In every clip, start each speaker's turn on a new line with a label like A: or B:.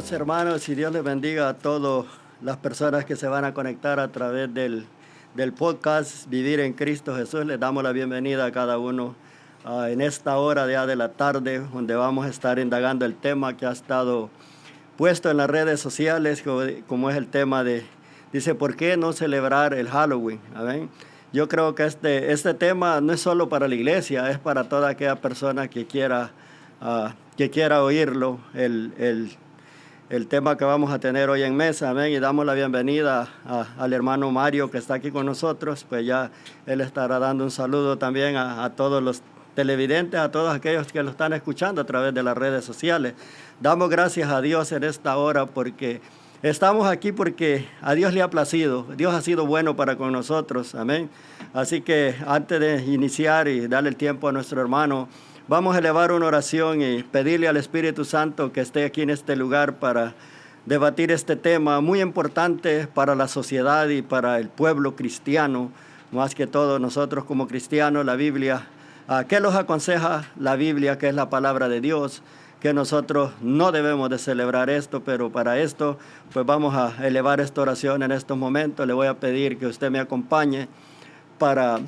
A: amados hermanos, y Dios les bendiga a todas las personas que se van a conectar a través del, del podcast Vivir en Cristo Jesús. Les damos la bienvenida a cada uno uh, en esta hora de la tarde, donde vamos a estar indagando el tema que ha estado puesto en las redes sociales, como es el tema de, dice, ¿por qué no celebrar el Halloween? ¿Amén? Yo creo que este, este tema no es solo para la iglesia, es para toda aquella persona que quiera, uh, que quiera oírlo, el, el el tema que vamos a tener hoy en mesa. Amén. Y damos la bienvenida al hermano Mario que está aquí con nosotros. Pues ya él estará dando un saludo también a, todos los televidentes, a todos aquellos que lo están escuchando a través de las redes sociales. Damos gracias a Dios en esta hora porque estamos aquí porque a Dios le ha placido. Dios ha sido bueno para con nosotros. Amén. Así que antes de iniciar y darle el tiempo a nuestro hermano, Vamos a elevar una oración y pedirle al Espíritu Santo que esté aquí en este lugar para debatir este tema muy importante para la sociedad y para el pueblo cristiano, más que todo nosotros como cristianos, la Biblia. ¿Qué nos aconseja la Biblia, que es la palabra de Dios? que nosotros no debemos de celebrar esto, pero para esto pues vamos a elevar esta oración en estos momentos. Le voy a pedir que usted me acompañe para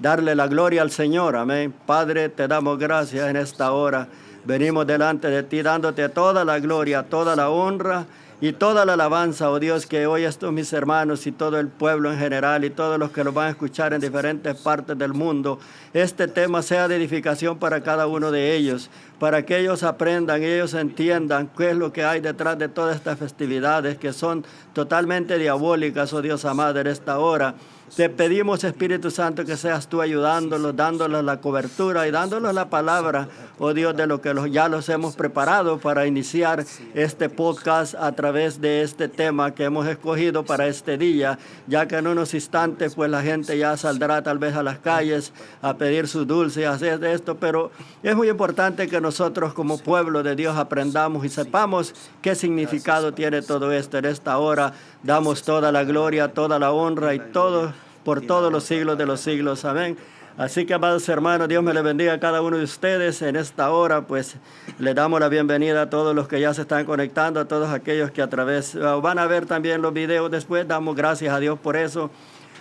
A: darle la gloria al Señor. Amén. Padre, te damos gracias en esta hora. Venimos delante de ti dándote toda la gloria, toda la honra y toda la alabanza, oh Dios, que hoy estos mis hermanos y todo el pueblo en general y todos los que lo van a escuchar en diferentes partes del mundo, este tema sea de edificación para cada uno de ellos, para que ellos aprendan, ellos entiendan qué es lo que hay detrás de todas estas festividades que son totalmente diabólicas, oh Dios amado, en esta hora. Te pedimos, Espíritu Santo, que seas tú ayudándolos, dándoles la cobertura y dándoles la palabra, oh Dios, de lo que ya los hemos preparado para iniciar este podcast a través de este tema que hemos escogido para este día, ya que en unos instantes pues la gente ya saldrá tal vez a las calles a pedir su dulce y hacer esto, pero es muy importante que nosotros como pueblo de Dios aprendamos y sepamos qué significado tiene todo esto en esta hora. Damos toda la gloria, toda la honra y todo por todos los siglos de los siglos. Amén. Así que, amados hermanos, Dios me le bendiga a cada uno de ustedes en esta hora. Pues le damos la bienvenida a todos los que ya se están conectando, a todos aquellos que a través ah, van a ver también los videos después. Damos gracias a Dios por eso.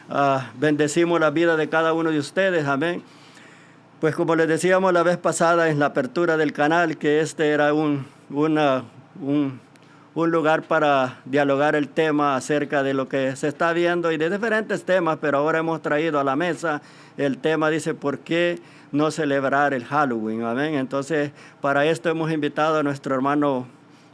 A: Ah, bendecimos la vida de cada uno de ustedes. Amén. Pues como les decíamos la vez pasada en la apertura del canal, que este era un, un un lugar para dialogar el tema acerca de lo que se está viendo y de diferentes temas, pero ahora hemos traído a la mesa el tema, dice, ¿por qué no celebrar el Halloween? Amén. Entonces, para esto hemos invitado a nuestro hermano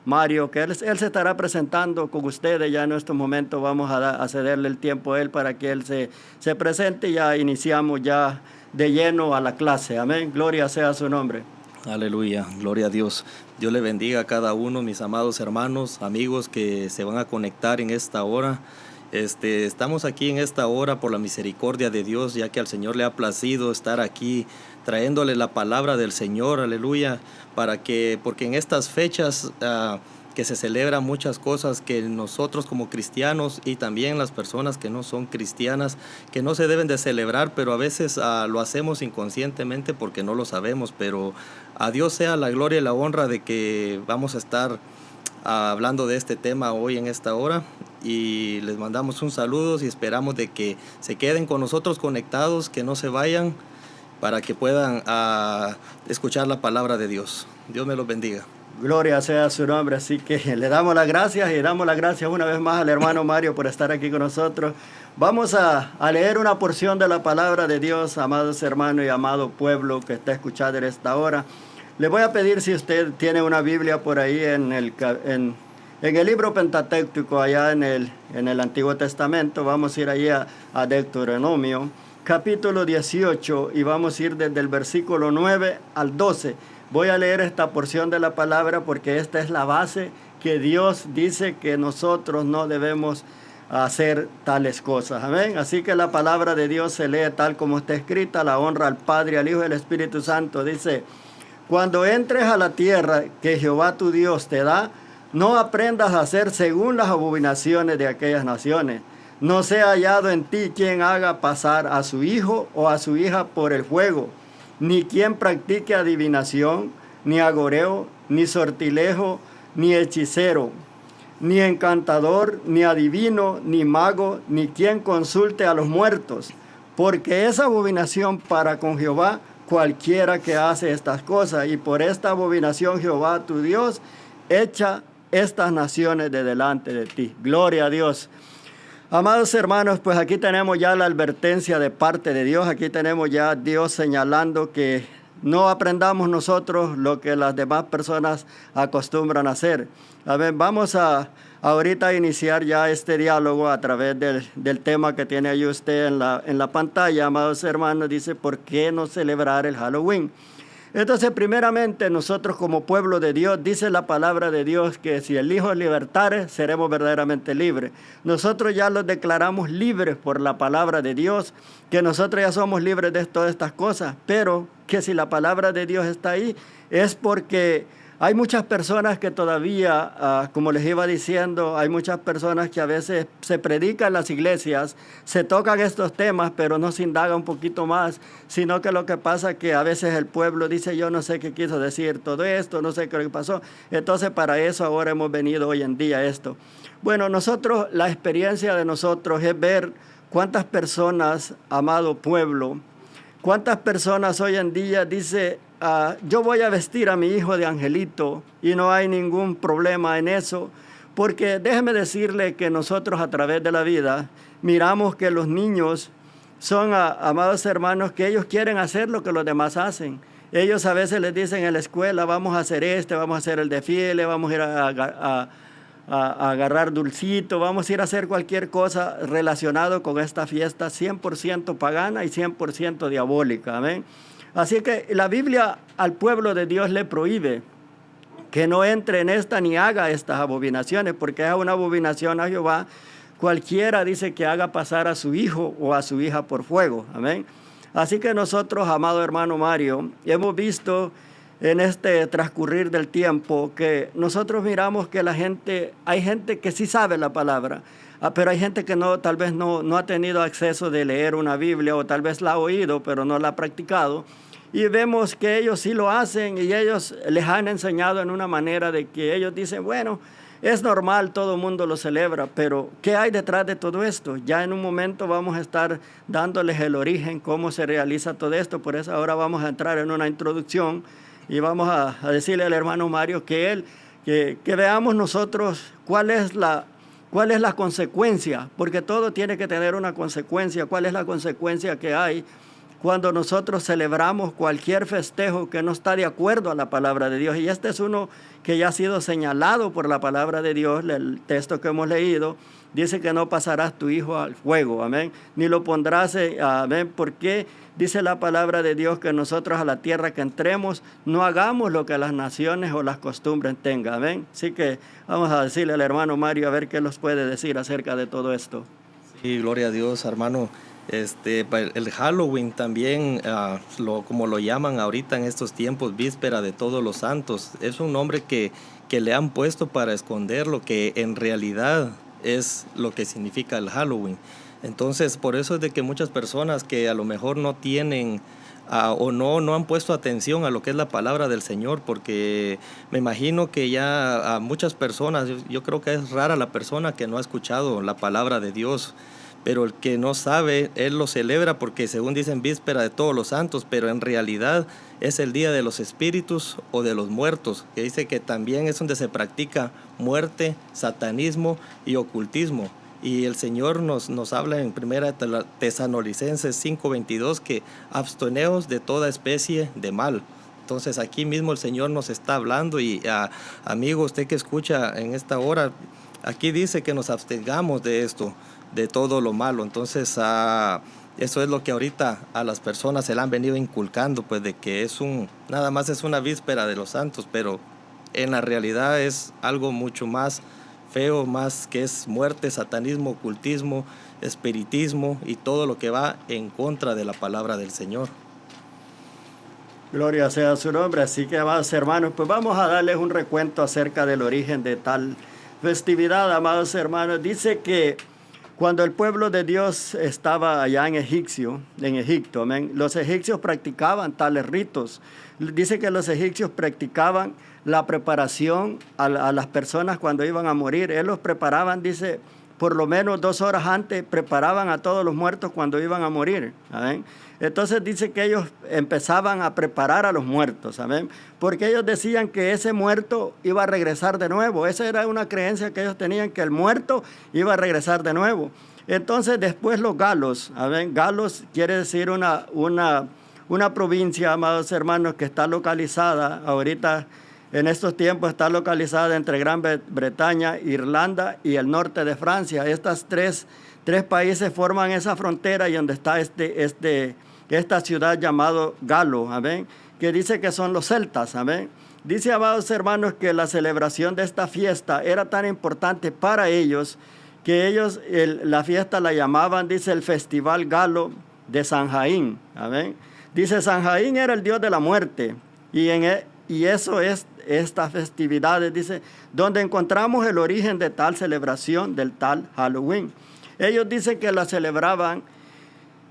A: Mario, que él, se estará presentando con ustedes. Ya en estos momentos vamos a, cederle el tiempo a él para que él se, se presente ya iniciamos ya de lleno a la clase. Amén. Gloria sea su nombre.
B: Aleluya, gloria a Dios. Dios le bendiga a cada uno, mis amados hermanos, amigos que se van a conectar en esta hora. Este, estamos aquí en esta hora por la misericordia de Dios, ya que al Señor le ha placido estar aquí trayéndole la palabra del Señor, aleluya, para que, porque en estas fechas uh, que se celebran muchas cosas que nosotros como cristianos y también las personas que no son cristianas, que no se deben de celebrar, pero a veces uh, lo hacemos inconscientemente porque no lo sabemos, pero a Dios sea la gloria y la honra de que vamos a estar ah, hablando de este tema hoy en esta hora y les mandamos un saludo y esperamos de que se queden con nosotros conectados, que no se vayan para que puedan ah, escuchar la palabra de Dios. Dios me los bendiga.
A: Gloria sea su nombre, así que le damos las gracias y damos las gracias una vez más al hermano Mario por estar aquí con nosotros. Vamos a, leer una porción de la palabra de Dios, amados hermanos y amado pueblo que está escuchando en esta hora. Le voy a pedir si usted tiene una Biblia por ahí en el, en, el libro Pentateuco, allá en el, en el Antiguo Testamento. Vamos a ir allí a, a Deuteronomio, capítulo 18, y vamos a ir desde el versículo 9 al 12. Voy a leer esta porción de la palabra porque esta es la base que Dios dice que nosotros no debemos hacer tales cosas. Amén. Así que la palabra de Dios se lee tal como está escrita, la honra al Padre, al Hijo y al Espíritu Santo. Dice, cuando entres a la tierra que Jehová tu Dios te da, no aprendas a hacer según las abominaciones de aquellas naciones. No sea hallado en ti quien haga pasar a su hijo o a su hija por el fuego, ni quien practique adivinación, ni agoreo, ni sortilejo, ni hechicero, ni encantador, ni adivino, ni mago, ni quien consulte a los muertos, porque es abominación para con Jehová cualquiera que hace estas cosas, y por esta abominación Jehová tu Dios echa estas naciones de delante de ti. Gloria a Dios. Amados hermanos, pues aquí tenemos ya la advertencia de parte de Dios, aquí tenemos ya Dios señalando que no aprendamos nosotros lo que las demás personas acostumbran a hacer. A ver, vamos a ahorita iniciar ya este diálogo a través del, del, tema que tiene ahí usted en la, en la pantalla, amados hermanos, dice, ¿por qué no celebrar el Halloween? Entonces, primeramente, nosotros como pueblo de Dios, dice la palabra de Dios que si el Hijo libertare, seremos verdaderamente libres. Nosotros ya los declaramos libres por la palabra de Dios, que nosotros ya somos libres de todas estas cosas, pero que si la palabra de Dios está ahí, es porque hay muchas personas que todavía, ah, como les iba diciendo, hay muchas personas que a veces se predican las iglesias, se tocan estos temas, pero no se indaga un poquito más, sino que lo que pasa es que a veces el pueblo dice, yo no sé qué quiso decir todo esto, no sé qué pasó. Entonces para eso ahora hemos venido hoy en día esto. Bueno, nosotros, la experiencia de nosotros es ver cuántas personas, amado pueblo, cuántas personas hoy en día dice, Ah, yo voy a vestir a mi hijo de angelito y no hay ningún problema en eso, porque déjeme decirle que nosotros a través de la vida miramos que los niños son, ah, amados hermanos, que ellos quieren hacer lo que los demás hacen. Ellos a veces les dicen en la escuela, vamos a hacer este, vamos a hacer el desfile, vamos a ir a, a agarrar dulcito, vamos a ir a hacer cualquier cosa relacionado con esta fiesta 100% pagana y 100% diabólica. Amén. Así que la Biblia al pueblo de Dios le prohíbe que no entre en esta ni haga estas abominaciones, porque es una abominación a Jehová. Cualquiera dice que haga pasar a su hijo o a su hija por fuego. Amén. Así que nosotros, amado hermano Mario, hemos visto en este transcurrir del tiempo que nosotros miramos que la gente, hay gente que sí sabe la palabra, ah, pero hay gente que no, tal vez no, no ha tenido acceso de leer una Biblia o tal vez la ha oído, pero no la ha practicado y vemos que ellos sí lo hacen y ellos les han enseñado en una manera de que ellos dicen, bueno, es normal, todo el mundo lo celebra, pero ¿qué hay detrás de todo esto? Ya en un momento vamos a estar dándoles el origen, cómo se realiza todo esto, por eso ahora vamos a entrar en una introducción y vamos a, decirle al hermano Mario que él, que, que veamos nosotros cuál es la ¿Cuál es la consecuencia? Porque todo tiene que tener una consecuencia. ¿Cuál es la consecuencia que hay cuando nosotros celebramos cualquier festejo que no está de acuerdo a la palabra de Dios. Y este es uno que ya ha sido señalado por la palabra de Dios, el texto que hemos leído, dice que no pasarás tu hijo al fuego, amén, ni lo pondrás, eh, amén, porque dice la palabra de Dios que nosotros a la tierra que entremos no hagamos lo que las naciones o las costumbres tengan, amén. Así que vamos a decirle al hermano Mario a ver qué nos puede decir acerca de todo esto.
B: Sí, gloria a Dios, hermano. Este, el Halloween también, ah, lo, como lo llaman ahorita en estos tiempos, víspera de todos los santos, es un nombre que, que le han puesto para esconder lo que en realidad es lo que significa el Halloween. Entonces, por eso es de que muchas personas que a lo mejor no tienen ah, o no, no han puesto atención a lo que es la palabra del Señor, porque me imagino que ya a muchas personas, yo creo que es rara la persona que no ha escuchado la palabra de Dios pero el que no sabe, él lo celebra porque según dicen víspera de todos los santos, pero en realidad es el día de los espíritus o de los muertos, que dice que también es donde se practica muerte, satanismo y ocultismo. Y el Señor nos, nos habla en primera Tesanolicenses 5:22 que absteneos de toda especie de mal. Entonces aquí mismo el Señor nos está hablando y a, amigo, usted que escucha en esta hora, aquí dice que nos abstengamos de esto de todo lo malo. Entonces, ah, eso es lo que ahorita a las personas se le han venido inculcando, pues de que es un, nada más es una víspera de los santos, pero en la realidad es algo mucho más feo, más que es muerte, satanismo, ocultismo, espiritismo y todo lo que va en contra de la palabra del Señor.
A: Gloria sea su nombre. Así que, amados hermanos, pues vamos a darles un recuento acerca del origen de tal festividad, amados hermanos. Dice que Cuando el pueblo de Dios estaba allá en Egipcio, en Egipto, los egipcios practicaban tales ritos. Dice que los egipcios practicaban la preparación a, las personas cuando iban a morir. Ellos los preparaban, dice, por lo menos dos horas antes preparaban a todos los muertos cuando iban a morir. Entonces dice que ellos empezaban a preparar a los muertos, ¿saben? Porque ellos decían que ese muerto iba a regresar de nuevo. Esa era una creencia que ellos tenían, que el muerto iba a regresar de nuevo. Entonces después los galos, ¿saben? Galos quiere decir una, una, una provincia, amados hermanos, que está localizada ahorita en estos tiempos está localizada entre Gran Bretaña, Irlanda y el norte de Francia. Estas tres, tres países forman esa frontera y donde está este, este, esta ciudad llamado Galo, ¿amén? que dice que son los celtas. ¿amén? Dice, amados hermanos, que la celebración de esta fiesta era tan importante para ellos que ellos la fiesta la llamaban, dice, el Festival Galo de San Jaín. ¿amén? Dice, San Jaín era el dios de la muerte y, en, e, y eso es estas festividades, dice, donde encontramos el origen de tal celebración, del tal Halloween. Ellos dicen que la celebraban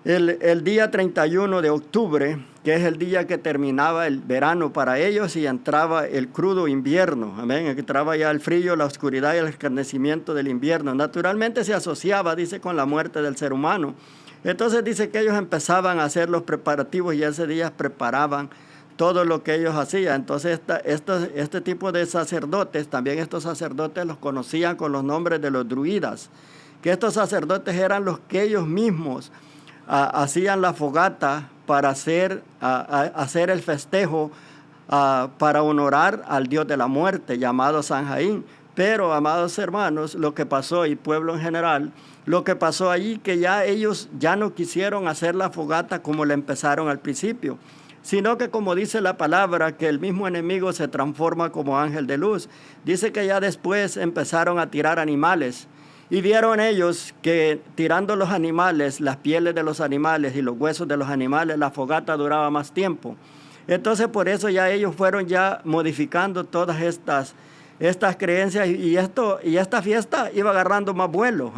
A: el, el, día 31 de octubre, que es el día que terminaba el verano para ellos y entraba el crudo invierno. Amén. Entraba ya el frío, la oscuridad y el escarnecimiento del invierno. Naturalmente se asociaba, dice, con la muerte del ser humano. Entonces dice que ellos empezaban a hacer los preparativos y ese día preparaban todo lo que ellos hacían. Entonces, este tipo de sacerdotes, también estos sacerdotes los conocían con los nombres de los druidas, que estos sacerdotes eran los que ellos mismos ah, hacían la fogata para hacer, ah, hacer el festejo, ah, para honorar al Dios de la muerte, llamado San Jaín. Pero, amados hermanos, lo que pasó, y pueblo en general, lo que pasó allí, que ya ellos ya no quisieron hacer la fogata como la empezaron al principio sino que como dice la palabra, que el mismo enemigo se transforma como ángel de luz. Dice que ya después empezaron a tirar animales y vieron ellos que tirando los animales, las pieles de los animales y los huesos de los animales, la fogata duraba más tiempo. Entonces por eso ya ellos fueron ya modificando todas estas, estas creencias y, esto, y esta fiesta iba agarrando más vuelo.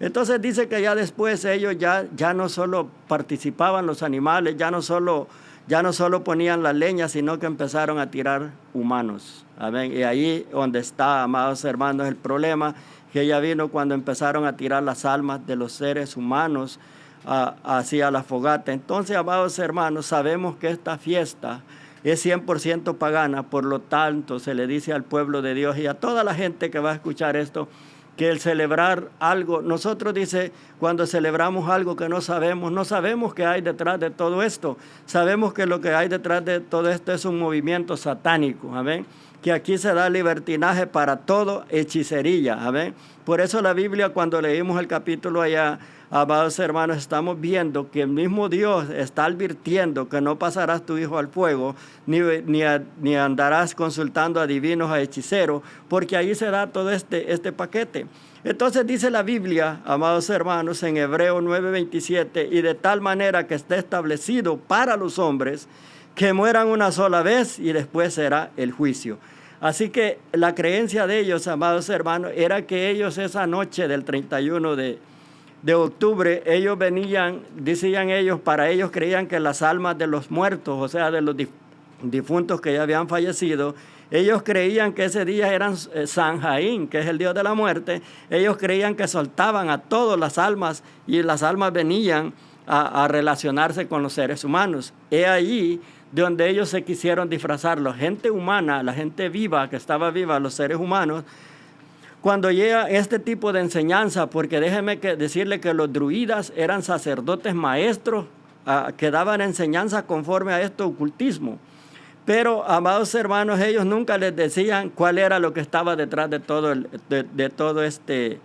A: Entonces dice que ya después ellos ya, ya no solo participaban los animales, ya no solo ya no solo ponían la leña, sino que empezaron a tirar humanos. Y ahí donde está, amados hermanos, el problema que ya vino cuando empezaron a tirar las almas de los seres humanos hacia la fogata. Entonces, amados hermanos, sabemos que esta fiesta es 100% pagana, por lo tanto se le dice al pueblo de Dios y a toda la gente que va a escuchar esto, que el celebrar algo, nosotros dice, cuando celebramos algo que no sabemos, no sabemos qué hay detrás de todo esto. Sabemos que lo que hay detrás de todo esto es un movimiento satánico, amén. Que aquí se da libertinaje para todo, hechicería, amén. Por eso la Biblia, cuando leímos el capítulo allá, amados hermanos, estamos viendo que el mismo Dios está advirtiendo que no pasarás tu hijo al fuego, ni, ni, andarás consultando a divinos, a hechiceros, porque ahí se da todo este, este paquete. Entonces dice la Biblia, amados hermanos, en Hebreo 9:27, y de tal manera que esté establecido para los hombres que mueran una sola vez y después será el juicio. Así que la creencia de ellos, amados hermanos, era que ellos esa noche del 31 de, de octubre, ellos venían, decían ellos, para ellos creían que las almas de los muertos, o sea, de los difuntos que ya habían fallecido, ellos creían que ese día eran eh, San Jaín, que es el dios de la muerte. Ellos creían que soltaban a todas las almas y las almas venían a, a relacionarse con los seres humanos. He allí donde ellos se quisieron disfrazar. La gente humana, la gente viva, que estaba viva, los seres humanos, cuando llega este tipo de enseñanza, porque déjeme decirle que los druidas eran sacerdotes maestros ah, que daban enseñanza conforme a este ocultismo. Pero, amados hermanos, ellos nunca les decían cuál era lo que estaba detrás de de, todo este,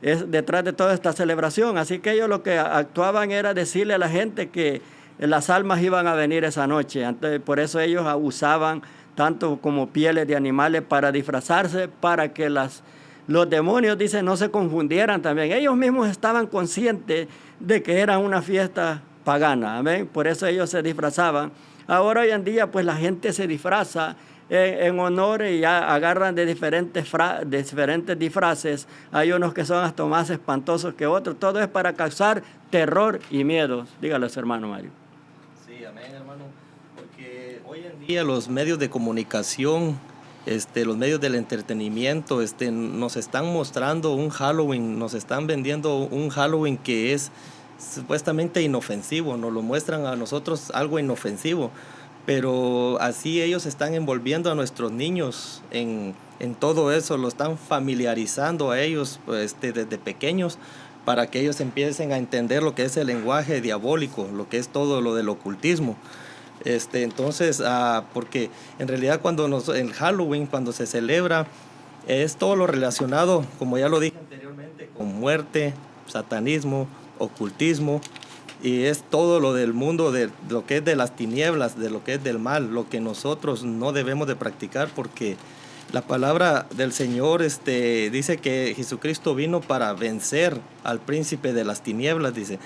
A: detrás de toda esta celebración. Así que ellos lo que actuaban era decirle a la gente que las almas iban a venir esa noche. por eso ellos usaban tanto como pieles de animales para disfrazarse, para que las, los demonios, dicen, no se confundieran también. Ellos mismos estaban conscientes de que era una fiesta pagana. Amén. Por eso ellos se disfrazaban. Ahora hoy en día, pues la gente se disfraza en, honor y agarran de diferentes, diferentes disfraces. Hay unos que son hasta más espantosos que otros. Todo es para causar terror y miedo. Dígalo, hermano Mario.
B: Sí, amén, hermano. Porque hoy en día los medios de comunicación, este, los medios del entretenimiento, este, nos están mostrando un Halloween, nos están vendiendo un Halloween que es supuestamente inofensivo, nos lo muestran a nosotros algo inofensivo pero así ellos están envolviendo a nuestros niños en, todo eso, lo están familiarizando a ellos este, desde pequeños para que ellos empiecen a entender lo que es el lenguaje diabólico, lo que es todo lo del ocultismo. Este, entonces, ah, porque en realidad cuando nos, en Halloween, cuando se celebra, es todo lo relacionado, como ya lo dije anteriormente, con muerte, satanismo, ocultismo, y es todo lo del mundo, de lo que es de las tinieblas, de lo que es del mal, lo que nosotros no debemos de practicar porque la palabra del Señor este, dice que Jesucristo vino para vencer al príncipe de las tinieblas, dice.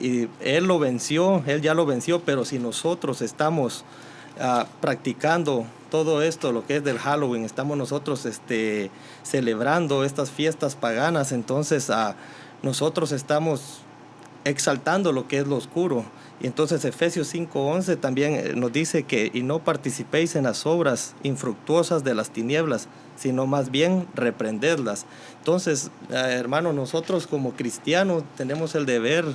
B: Y Él lo venció, Él ya lo venció, pero si nosotros estamos ah, practicando todo esto, lo que es del Halloween, estamos nosotros este, celebrando estas fiestas paganas, entonces ah, nosotros estamos exaltando lo que es lo oscuro. Y entonces Efesios 5:11 también eh, nos dice que y no participéis en las obras infructuosas de las tinieblas, sino más bien reprendedlas. Entonces, eh, hermano, nosotros como cristianos tenemos el deber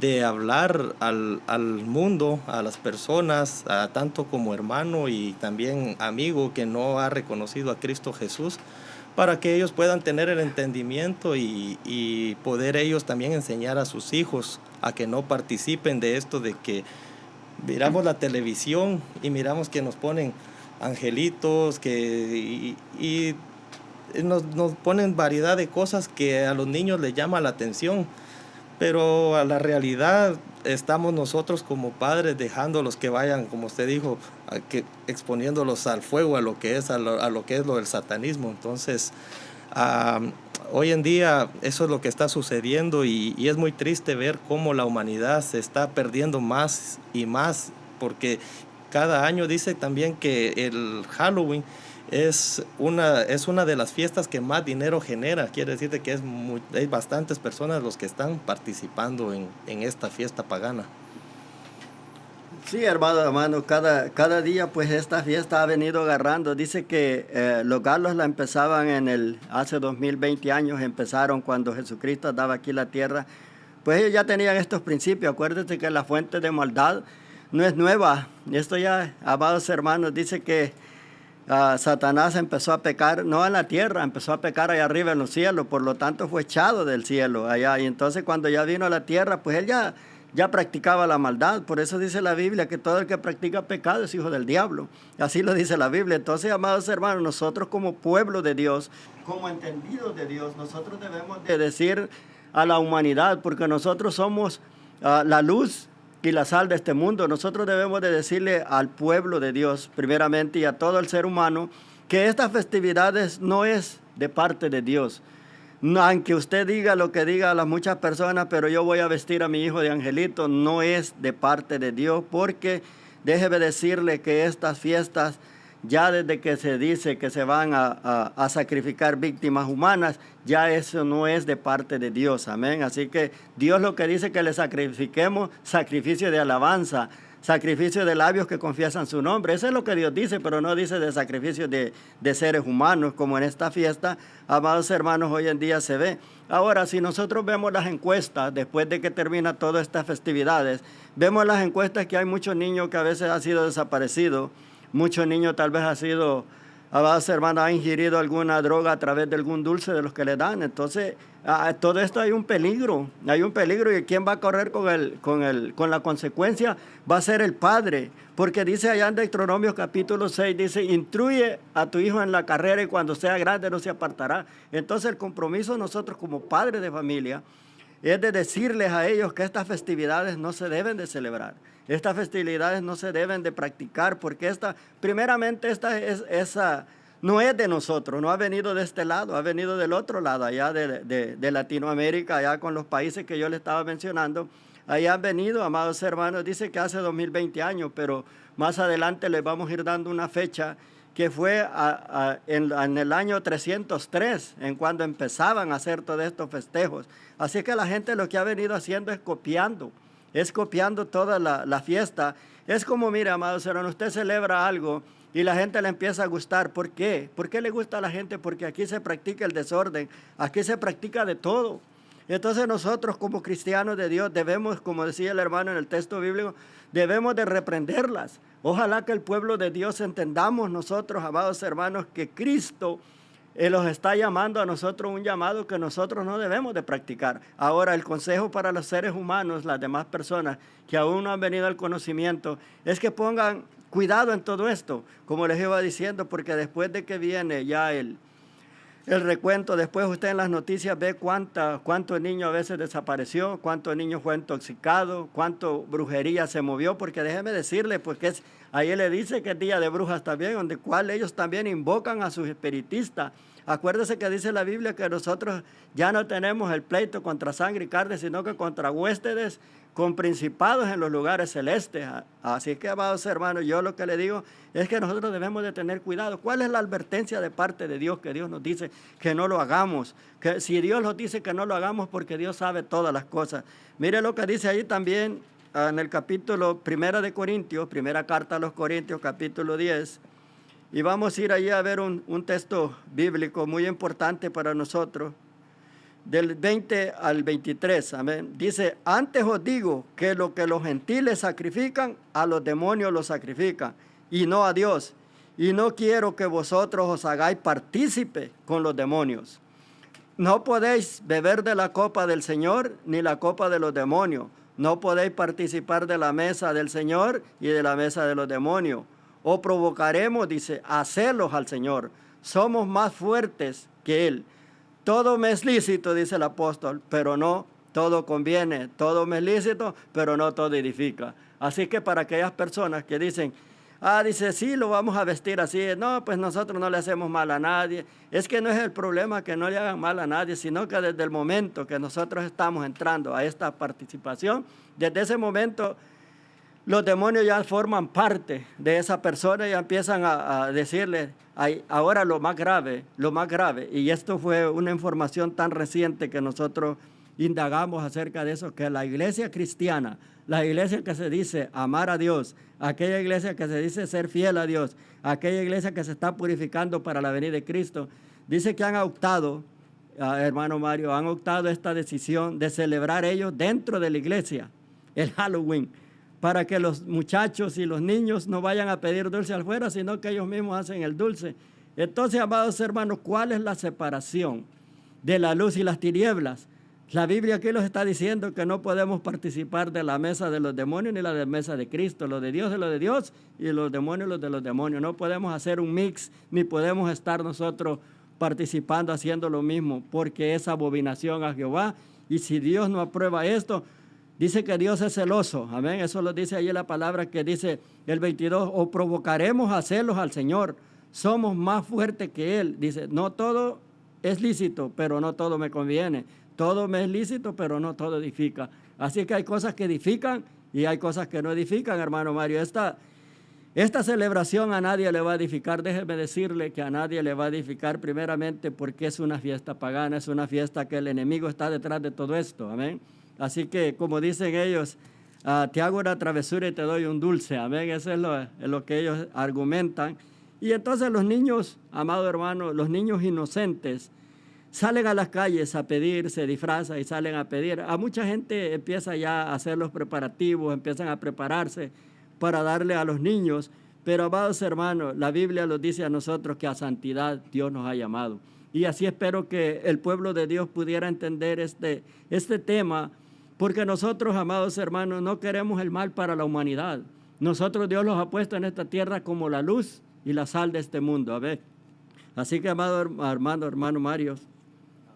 B: de hablar al, al mundo, a las personas, a tanto como hermano y también amigo que no ha reconocido a Cristo Jesús, para que ellos puedan tener el entendimiento y, poder ellos también enseñar a sus hijos a que no participen de esto de que miramos la televisión y miramos que nos ponen angelitos que y, nos, nos, ponen variedad de cosas que a los niños les llama la atención pero a la realidad estamos nosotros como padres dejándolos que vayan, como usted dijo, que, exponiéndolos al fuego, a lo que es, a lo, que es lo del satanismo. Entonces, hoy en día eso es lo que está sucediendo y, es muy triste ver cómo la humanidad se está perdiendo más y más, porque cada año dice también que el Halloween es una, es una de las fiestas que más dinero genera. Quiere decir que es hay bastantes personas los que están participando en, esta fiesta pagana.
A: Sí, hermano, hermano, cada, cada día pues esta fiesta ha venido agarrando. Dice que eh, los galos la empezaban en el, hace 2020 años, empezaron cuando Jesucristo daba aquí la tierra. Pues ellos ya tenían estos principios. Acuérdense que la fuente de maldad no es nueva. Esto ya, amados hermanos, dice que Satanás empezó a pecar, no en la tierra, empezó a pecar allá arriba en los cielos, por lo tanto fue echado del cielo allá. Y entonces cuando ya vino a la tierra, pues él ya, ya practicaba la maldad. Por eso dice la Biblia que todo el que practica pecado es hijo del diablo. Así lo dice la Biblia. Entonces, amados hermanos, nosotros como pueblo de Dios, como entendidos de Dios, nosotros debemos de decir a la humanidad, porque nosotros somos ah, la luz y la sal de este mundo. Nosotros debemos de decirle al pueblo de Dios, primeramente, y a todo el ser humano, que estas festividades no es de parte de Dios. Aunque usted diga lo que diga a las muchas personas, pero yo voy a vestir a mi hijo de angelito, no es de parte de Dios, porque déjeme decirle que estas fiestas ya desde que se dice que se van a, sacrificar víctimas humanas, ya eso no es de parte de Dios, amén. Así que Dios lo que dice que le sacrifiquemos sacrificio de alabanza, sacrificio de labios que confiesan su nombre. Eso es lo que Dios dice, pero no dice de sacrificio de, de seres humanos, como en esta fiesta, amados hermanos, hoy en día se ve. Ahora, si nosotros vemos las encuestas, después de que termina todas estas festividades, vemos las encuestas que hay muchos niños que a veces han sido desaparecidos Muchos niños tal vez ha sido, a base, hermana, ha ingerido alguna droga a través de algún dulce de los que le dan. Entonces, a, todo esto hay un peligro, hay un peligro y quién va a correr con, el, con, el, con la consecuencia va a ser el padre. Porque dice allá en Deuteronomio capítulo 6, dice, instruye a tu hijo en la carrera y cuando sea grande no se apartará. Entonces el compromiso nosotros como padres de familia es de decirles a ellos que estas festividades no se deben de celebrar. Estas festividades no se deben de practicar porque esta, primeramente esta es, esa, no es de nosotros, no ha venido de este lado, ha venido del otro lado, allá de, de, Latinoamérica, allá con los países que yo le estaba mencionando. Allá han venido, amados hermanos, dice que hace 2020 años, pero más adelante les vamos a ir dando una fecha que fue en, el año 303, en cuando empezaban a hacer todos estos festejos. Así que la gente lo que ha venido haciendo es copiando, es copiando toda la, fiesta. Es como, mire, amados hermanos, usted celebra algo y la gente le empieza a gustar. ¿Por qué? ¿Por qué le gusta a la gente? Porque aquí se practica el desorden, aquí se practica de todo. Entonces nosotros como cristianos de Dios debemos, como decía el hermano en el texto bíblico, debemos de reprenderlas. Ojalá que el pueblo de Dios entendamos nosotros, amados hermanos, que Cristo Él los está llamando a nosotros un llamado que nosotros no debemos de practicar. Ahora, el consejo para los seres humanos, las demás personas que aún no han venido al conocimiento, es que pongan cuidado en todo esto, como les iba diciendo, porque después de que viene ya el, el recuento. Después usted en las noticias ve cuánta, cuántos niños a veces desapareció, cuántos niños fue intoxicado, cuánto brujería se movió, porque déjeme decirle, porque es, ahí le dice que es día de brujas también, donde cual ellos también invocan a sus espiritistas. Acuérdese que dice la Biblia que nosotros ya no tenemos el pleito contra sangre y carne, sino que contra huéspedes con principados en los lugares celestes. Así que, amados hermanos, yo lo que le digo es que nosotros debemos de tener cuidado. ¿Cuál es la advertencia de parte de Dios que Dios nos dice que no lo hagamos? Que si Dios nos dice que no lo hagamos porque Dios sabe todas las cosas. Mire lo que dice ahí también ah, en el capítulo primera de Corintios, primera carta a los Corintios, capítulo 10. Y vamos a ir allí a ver un, un texto bíblico muy importante para nosotros del 20 al 23. Amén. Dice, antes os digo que lo que los gentiles sacrifican, a los demonios lo sacrifican, y no a Dios. Y no quiero que vosotros os hagáis partícipe con los demonios. No podéis beber de la copa del Señor ni la copa de los demonios. No podéis participar de la mesa del Señor y de la mesa de los demonios. O provocaremos, dice, a celos al Señor. Somos más fuertes que Él. Todo me es lícito, dice el apóstol, pero no todo conviene. Todo me es lícito, pero no todo edifica. Así que para aquellas personas que dicen, ah, dice, sí, lo vamos a vestir así. No, pues nosotros no le hacemos mal a nadie. Es que no es el problema que no le hagan mal a nadie, sino que desde el momento que nosotros estamos entrando a esta participación, desde ese momento los demonios ya forman parte de esa persona y empiezan a, decirle, ahora lo más grave, lo más grave, y esto fue una información tan reciente que nosotros indagamos acerca de eso, que la iglesia cristiana, la iglesia que se dice amar a Dios, aquella iglesia que se dice ser fiel a Dios, aquella iglesia que se está purificando para la venida de Cristo, dice que han optado, ah, hermano Mario, han optado esta decisión de celebrar ellos dentro de la iglesia, el Halloween para que los muchachos y los niños no vayan a pedir dulce afuera, sino que ellos mismos hacen el dulce. Entonces, amados hermanos, ¿cuál es la separación de la luz y las tinieblas? La Biblia aquí nos está diciendo que no podemos participar de la mesa de los demonios ni la de mesa de Cristo. Lo de Dios es lo de Dios y los demonios los de los demonios. No podemos hacer un mix ni podemos estar nosotros participando haciendo lo mismo porque es abominación a Jehová. Y si Dios no aprueba esto, Dice que Dios es celoso. Amén. Eso lo dice ahí la palabra que dice el 22. O provocaremos a celos al Señor. Somos más fuertes que Él. Dice, no todo es lícito, pero no todo me conviene. Todo me es lícito, pero no todo edifica. Así que hay cosas que edifican y hay cosas que no edifican, hermano Mario. Esta, esta celebración a nadie le va a edificar. Déjeme decirle que a nadie le va a edificar primeramente porque es una fiesta pagana, es una fiesta que el enemigo está detrás de todo esto. Amén. Así que, como dicen ellos, ah, te hago una travesura y te doy un dulce. Amén. Eso es lo, que ellos argumentan. Y entonces los niños, amado hermano, los niños inocentes, salen a las calles a pedir, se disfrazan y salen a pedir. A mucha gente empieza ya a hacer los preparativos, empiezan a prepararse para darle a los niños. Pero, amados hermanos, la Biblia nos dice a nosotros que a santidad Dios nos ha llamado. Y así espero que el pueblo de Dios pudiera entender este, este tema porque nosotros, amados hermanos, no queremos el mal para la humanidad. Nosotros Dios los ha puesto en esta tierra como la luz y la sal de este mundo. A ver. Así que, amado hermano, hermano Mario.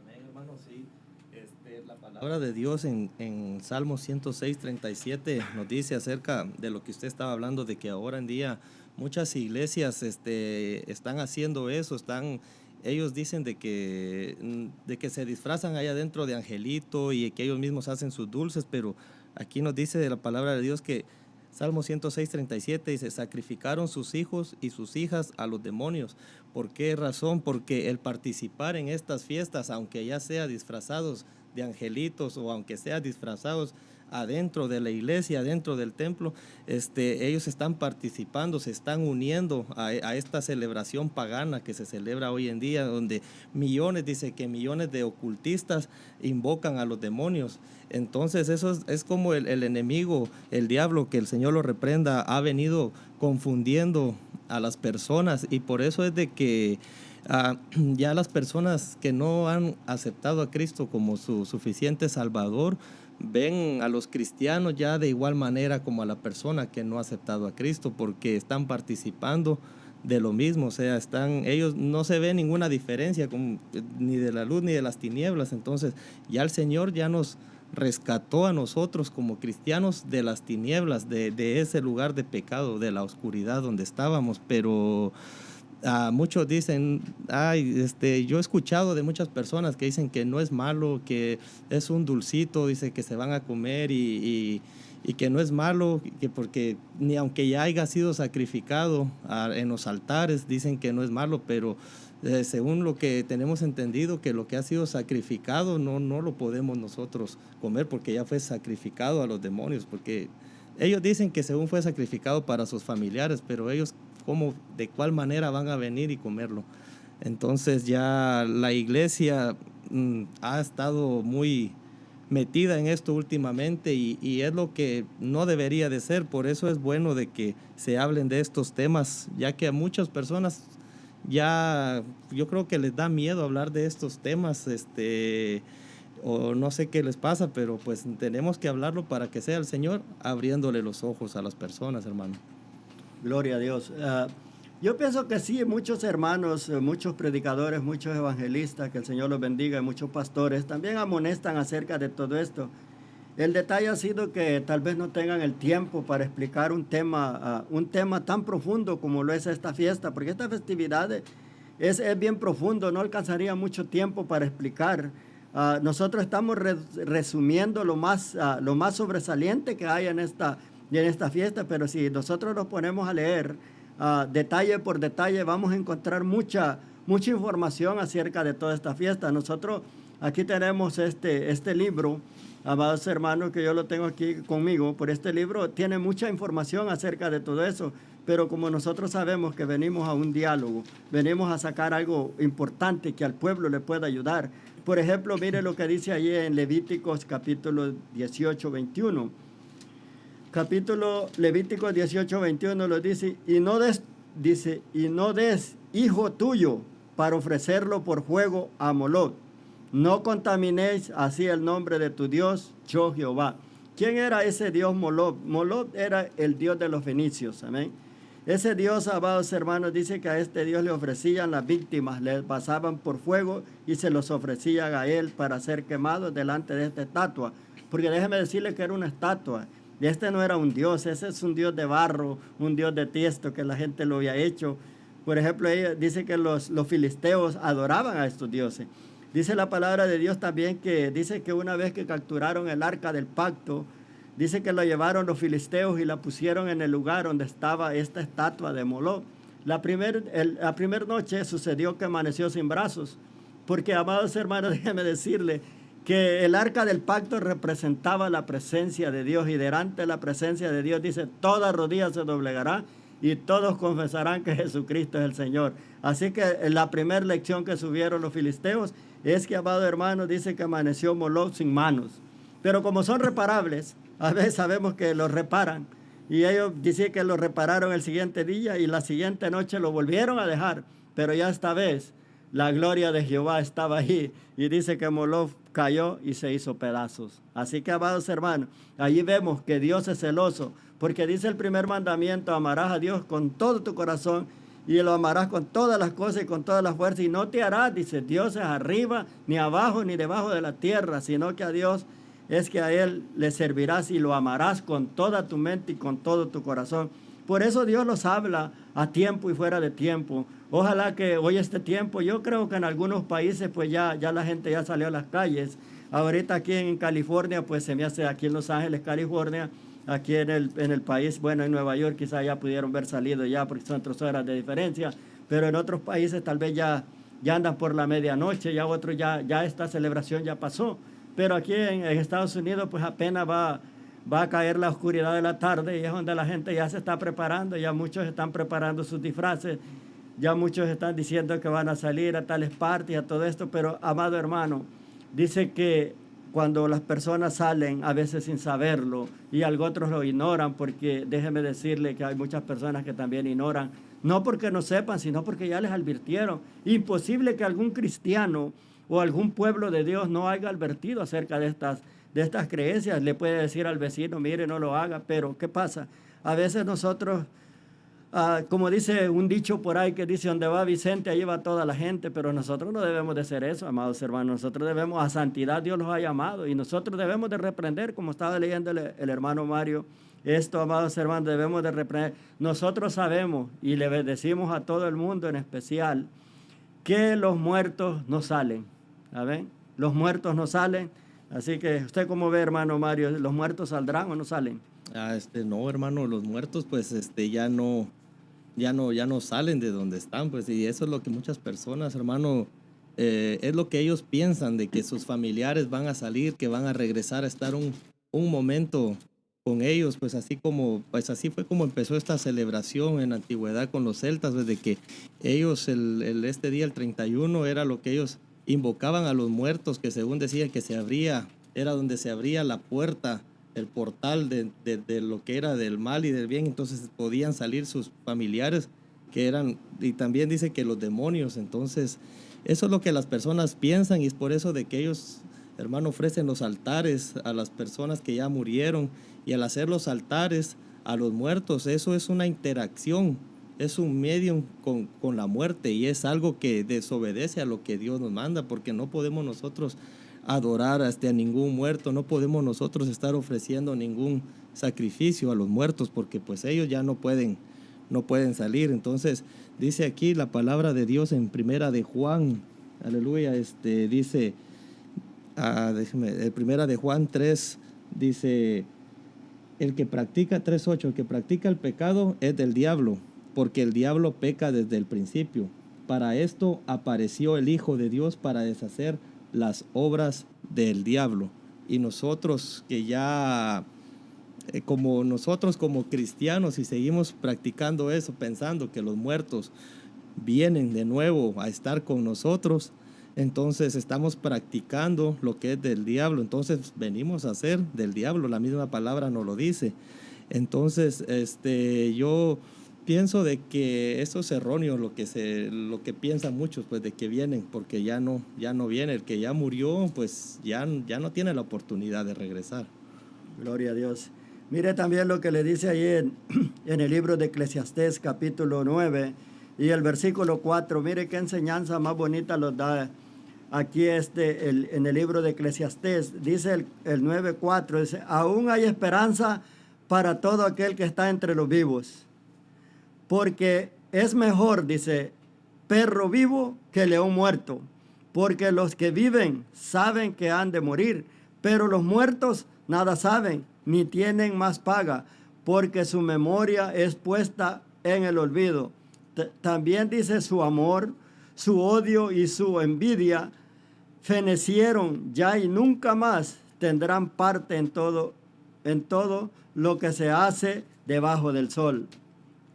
B: Amén, hermano, sí. Este, la palabra de Dios en, en Salmo 106, 37 nos dice acerca de lo que usted estaba hablando, de que ahora en día muchas iglesias este, están haciendo eso, están ellos dicen de que, mm, de que se disfrazan allá adentro de angelito y que ellos mismos hacen sus dulces, pero aquí nos dice de la palabra de Dios que Salmo 106, 37 dice, sacrificaron sus hijos y sus hijas a los demonios. ¿Por qué razón? Porque el participar en estas fiestas, aunque ya sea disfrazados de angelitos o aunque sea disfrazados adentro de la iglesia, adentro del templo, este, ellos están participando, se están uniendo a, esta celebración pagana que se celebra hoy en día, donde millones, dice que millones de ocultistas invocan a los demonios. Entonces eso es, como el, enemigo, el diablo, que el Señor lo reprenda, ha venido confundiendo a las personas y por eso es de que ah, ya las personas que no han aceptado a Cristo como su suficiente Salvador, ven a los cristianos ya de igual manera como a la persona que no ha aceptado a Cristo porque están participando de lo mismo, o sea, están ellos no se ve ninguna diferencia ni de la luz ni de las tinieblas, entonces ya el Señor ya nos rescató a nosotros como cristianos de las tinieblas, de, de ese lugar de pecado, de la oscuridad donde estábamos, pero Muchos dicen, ay, este, yo he escuchado de muchas personas que dicen que no es malo, que es un dulcito, dice que se van a comer y, y, que no es malo, que porque ni aunque ya haya sido sacrificado ah, en los altares, dicen que no es malo, pero eh, según lo que tenemos entendido, que lo que ha sido sacrificado no, no lo podemos nosotros comer porque ya fue sacrificado a los demonios, porque ellos dicen que según fue sacrificado para sus familiares, pero ellos cómo, de cuál manera van a venir y comerlo. Entonces ya la iglesia mm, ha estado muy metida en esto últimamente y, es lo que no debería de ser. Por eso es bueno de que se hablen de estos temas, ya que a muchas personas ya yo creo que les da miedo hablar de estos temas, este, o no sé qué les pasa, pero pues tenemos que hablarlo para que sea el Señor abriéndole los ojos a las personas, hermano.
A: Gloria a Dios. Ah, yo pienso que sí, muchos hermanos, eh, muchos predicadores, muchos evangelistas, que el Señor los bendiga, y muchos pastores también amonestan acerca de todo esto. El detalle ha sido que tal vez no tengan el tiempo para explicar un tema, ah, un tema tan profundo como lo es esta fiesta, porque esta festividad es, es bien profundo, no alcanzaría mucho tiempo para explicar. Ah, nosotros estamos resumiendo lo más, lo más sobresaliente que hay en esta en esta fiesta, pero si nosotros nos ponemos a leer uh, detalle por detalle, vamos a encontrar mucha, mucha información acerca de toda esta fiesta. Nosotros aquí tenemos este, este libro, amados hermanos, que yo lo tengo aquí conmigo, por este libro tiene mucha información acerca de todo eso, pero como nosotros sabemos que venimos a un diálogo, venimos a sacar algo importante que al pueblo le pueda ayudar. Por ejemplo, mire lo que dice allí en Levíticos capítulo 18, 21 capítulo Levítico 18, 21 lo dice, y no des, dice, y no des hijo tuyo para ofrecerlo por fuego a Moloch. No contaminéis así el nombre de tu Dios, yo Jehová. ¿Quién era ese Dios Moloch? Moloch era el Dios de los fenicios, amén. Ese Dios, amados hermanos, dice que a este Dios le ofrecían las víctimas, le pasaban por fuego y se los ofrecían a él para ser quemados delante de esta estatua. Porque déjeme decirle que era una estatua. Y este no era un dios, ese es un dios de barro, un dios de tiesto que la gente lo había hecho. Por ejemplo, dice que los, los filisteos adoraban a estos dioses. Dice la palabra de Dios también que dice que una vez que capturaron el arca del pacto, dice que lo llevaron los filisteos y la pusieron en el lugar donde estaba esta estatua de Moloch. La primera noche sucedió que amaneció sin brazos, porque amados hermanos, déjenme decirle que el arca del pacto representaba la presencia de Dios y delante de la presencia de Dios dice, toda rodilla se doblegará y todos confesarán que Jesucristo es el Señor. Así que la primera lección que subieron los filisteos es que, amado hermano, dice que amaneció Moloch sin manos. Pero como son reparables, a veces sabemos que los reparan. Y ellos dicen que lo repararon el siguiente día y la siguiente noche lo volvieron a dejar. Pero ya esta vez la gloria de Jehová estaba ahí. Y dice que Moloch cayó y se hizo pedazos. Así que, amados hermanos, allí vemos que Dios es celoso, porque dice el primer mandamiento, amarás a Dios con todo tu corazón y lo amarás con todas las cosas y con todas las fuerzas y no te harás, dice, Dios es arriba, ni abajo, ni debajo de la tierra, sino que a Dios es que a Él le servirás y lo amarás con toda tu mente y con todo tu corazón. Por eso Dios los habla a tiempo y fuera de tiempo. Ojalá que hoy este tiempo, yo creo que en algunos países pues ya, ya la gente ya salió a las calles. Ahorita aquí en California, pues se me hace aquí en Los Ángeles, California, aquí en el, en el país, bueno, en Nueva York quizás ya pudieron ver salido ya porque son tres horas de diferencia, pero en otros países tal vez ya, ya andan por la medianoche, ya otros ya, ya esta celebración ya pasó. Pero aquí en, Estados Unidos pues apenas va, va a caer la oscuridad de la tarde y es donde la gente ya se está preparando, ya muchos están preparando sus disfraces, ya muchos están diciendo que van a salir a tales partes, a todo esto, pero amado hermano, dice que cuando las personas salen a veces sin saberlo y algo otros lo ignoran porque déjeme decirle que hay muchas personas que también ignoran, no porque no sepan, sino porque ya les advirtieron. Imposible que algún cristiano o algún pueblo de Dios no haya advertido acerca de estas, de estas creencias. Le puede decir al vecino, mire, no lo haga, pero ¿qué pasa? A veces nosotros Ah, como dice un dicho por ahí que dice, donde va Vicente, ahí va toda la gente, pero nosotros no debemos de ser eso, amados hermanos. Nosotros debemos, a santidad Dios los ha llamado y nosotros debemos de reprender, como estaba leyendo el, hermano Mario, esto, amados hermanos, debemos de reprender. Nosotros sabemos y le decimos a todo el mundo en especial que los muertos no salen, ¿saben? Los muertos no salen. Así que usted como ve, hermano Mario, ¿los muertos saldrán o no salen?
B: Ah, este, no, hermano, los muertos pues este, ya no, ya no, ya no salen de donde están, pues, y eso es lo que muchas personas, hermano, eh, es lo que ellos piensan, de que sus familiares van a salir, que van a regresar a estar un, un momento con ellos, pues así como, pues así fue como empezó esta celebración en la antigüedad con los celtas, desde que ellos, el, el, este día, el 31, era lo que ellos invocaban a los muertos, que según decían que se abría, era donde se abría la puerta el portal de, de, lo que era del mal y del bien, entonces podían salir sus familiares que eran, y también dice que los demonios, entonces eso es lo que las personas piensan y es por eso de que ellos, hermano, ofrecen los altares a las personas que ya murieron y al hacer los altares a los muertos, eso es una interacción, es un medio con, con la muerte y es algo que desobedece a lo que Dios nos manda porque no podemos nosotros adorar hasta a ningún muerto, no podemos nosotros estar ofreciendo ningún sacrificio a los muertos porque pues ellos ya no pueden no pueden salir. Entonces, dice aquí la palabra de Dios en Primera de Juan. Aleluya, este dice ah, Primera de Juan 3 dice el que practica 3:8, el que practica el pecado es del diablo, porque el diablo peca desde el principio. Para esto apareció el Hijo de Dios para deshacer las obras del diablo. Y nosotros que ya, eh, como nosotros como cristianos, y seguimos practicando eso, pensando que los muertos vienen de nuevo a estar con nosotros, entonces estamos practicando lo que es del diablo. Entonces venimos a ser del diablo, la misma palabra nos lo dice. Entonces, este, yo pienso de que eso es erróneo lo que se lo que piensan muchos pues de que vienen porque ya no ya no viene. El que ya murió pues ya ya no tiene la oportunidad de regresar.
A: Gloria a Dios. Mire también lo que le dice ahí en, en el libro de Eclesiastés capítulo 9 y el versículo 4 mire qué enseñanza más bonita los da aquí este el, en el libro de Eclesiastés. Dice el, el 9.4 dice aún hay esperanza para todo aquel que está entre los vivos porque es mejor, dice, perro vivo que león muerto, porque los que viven saben que han de morir, pero los muertos nada saben, ni tienen más paga, porque su memoria es puesta en el olvido. también dice su amor, su odio y su envidia fenecieron ya y nunca más tendrán parte en todo, en todo lo que se hace debajo del sol.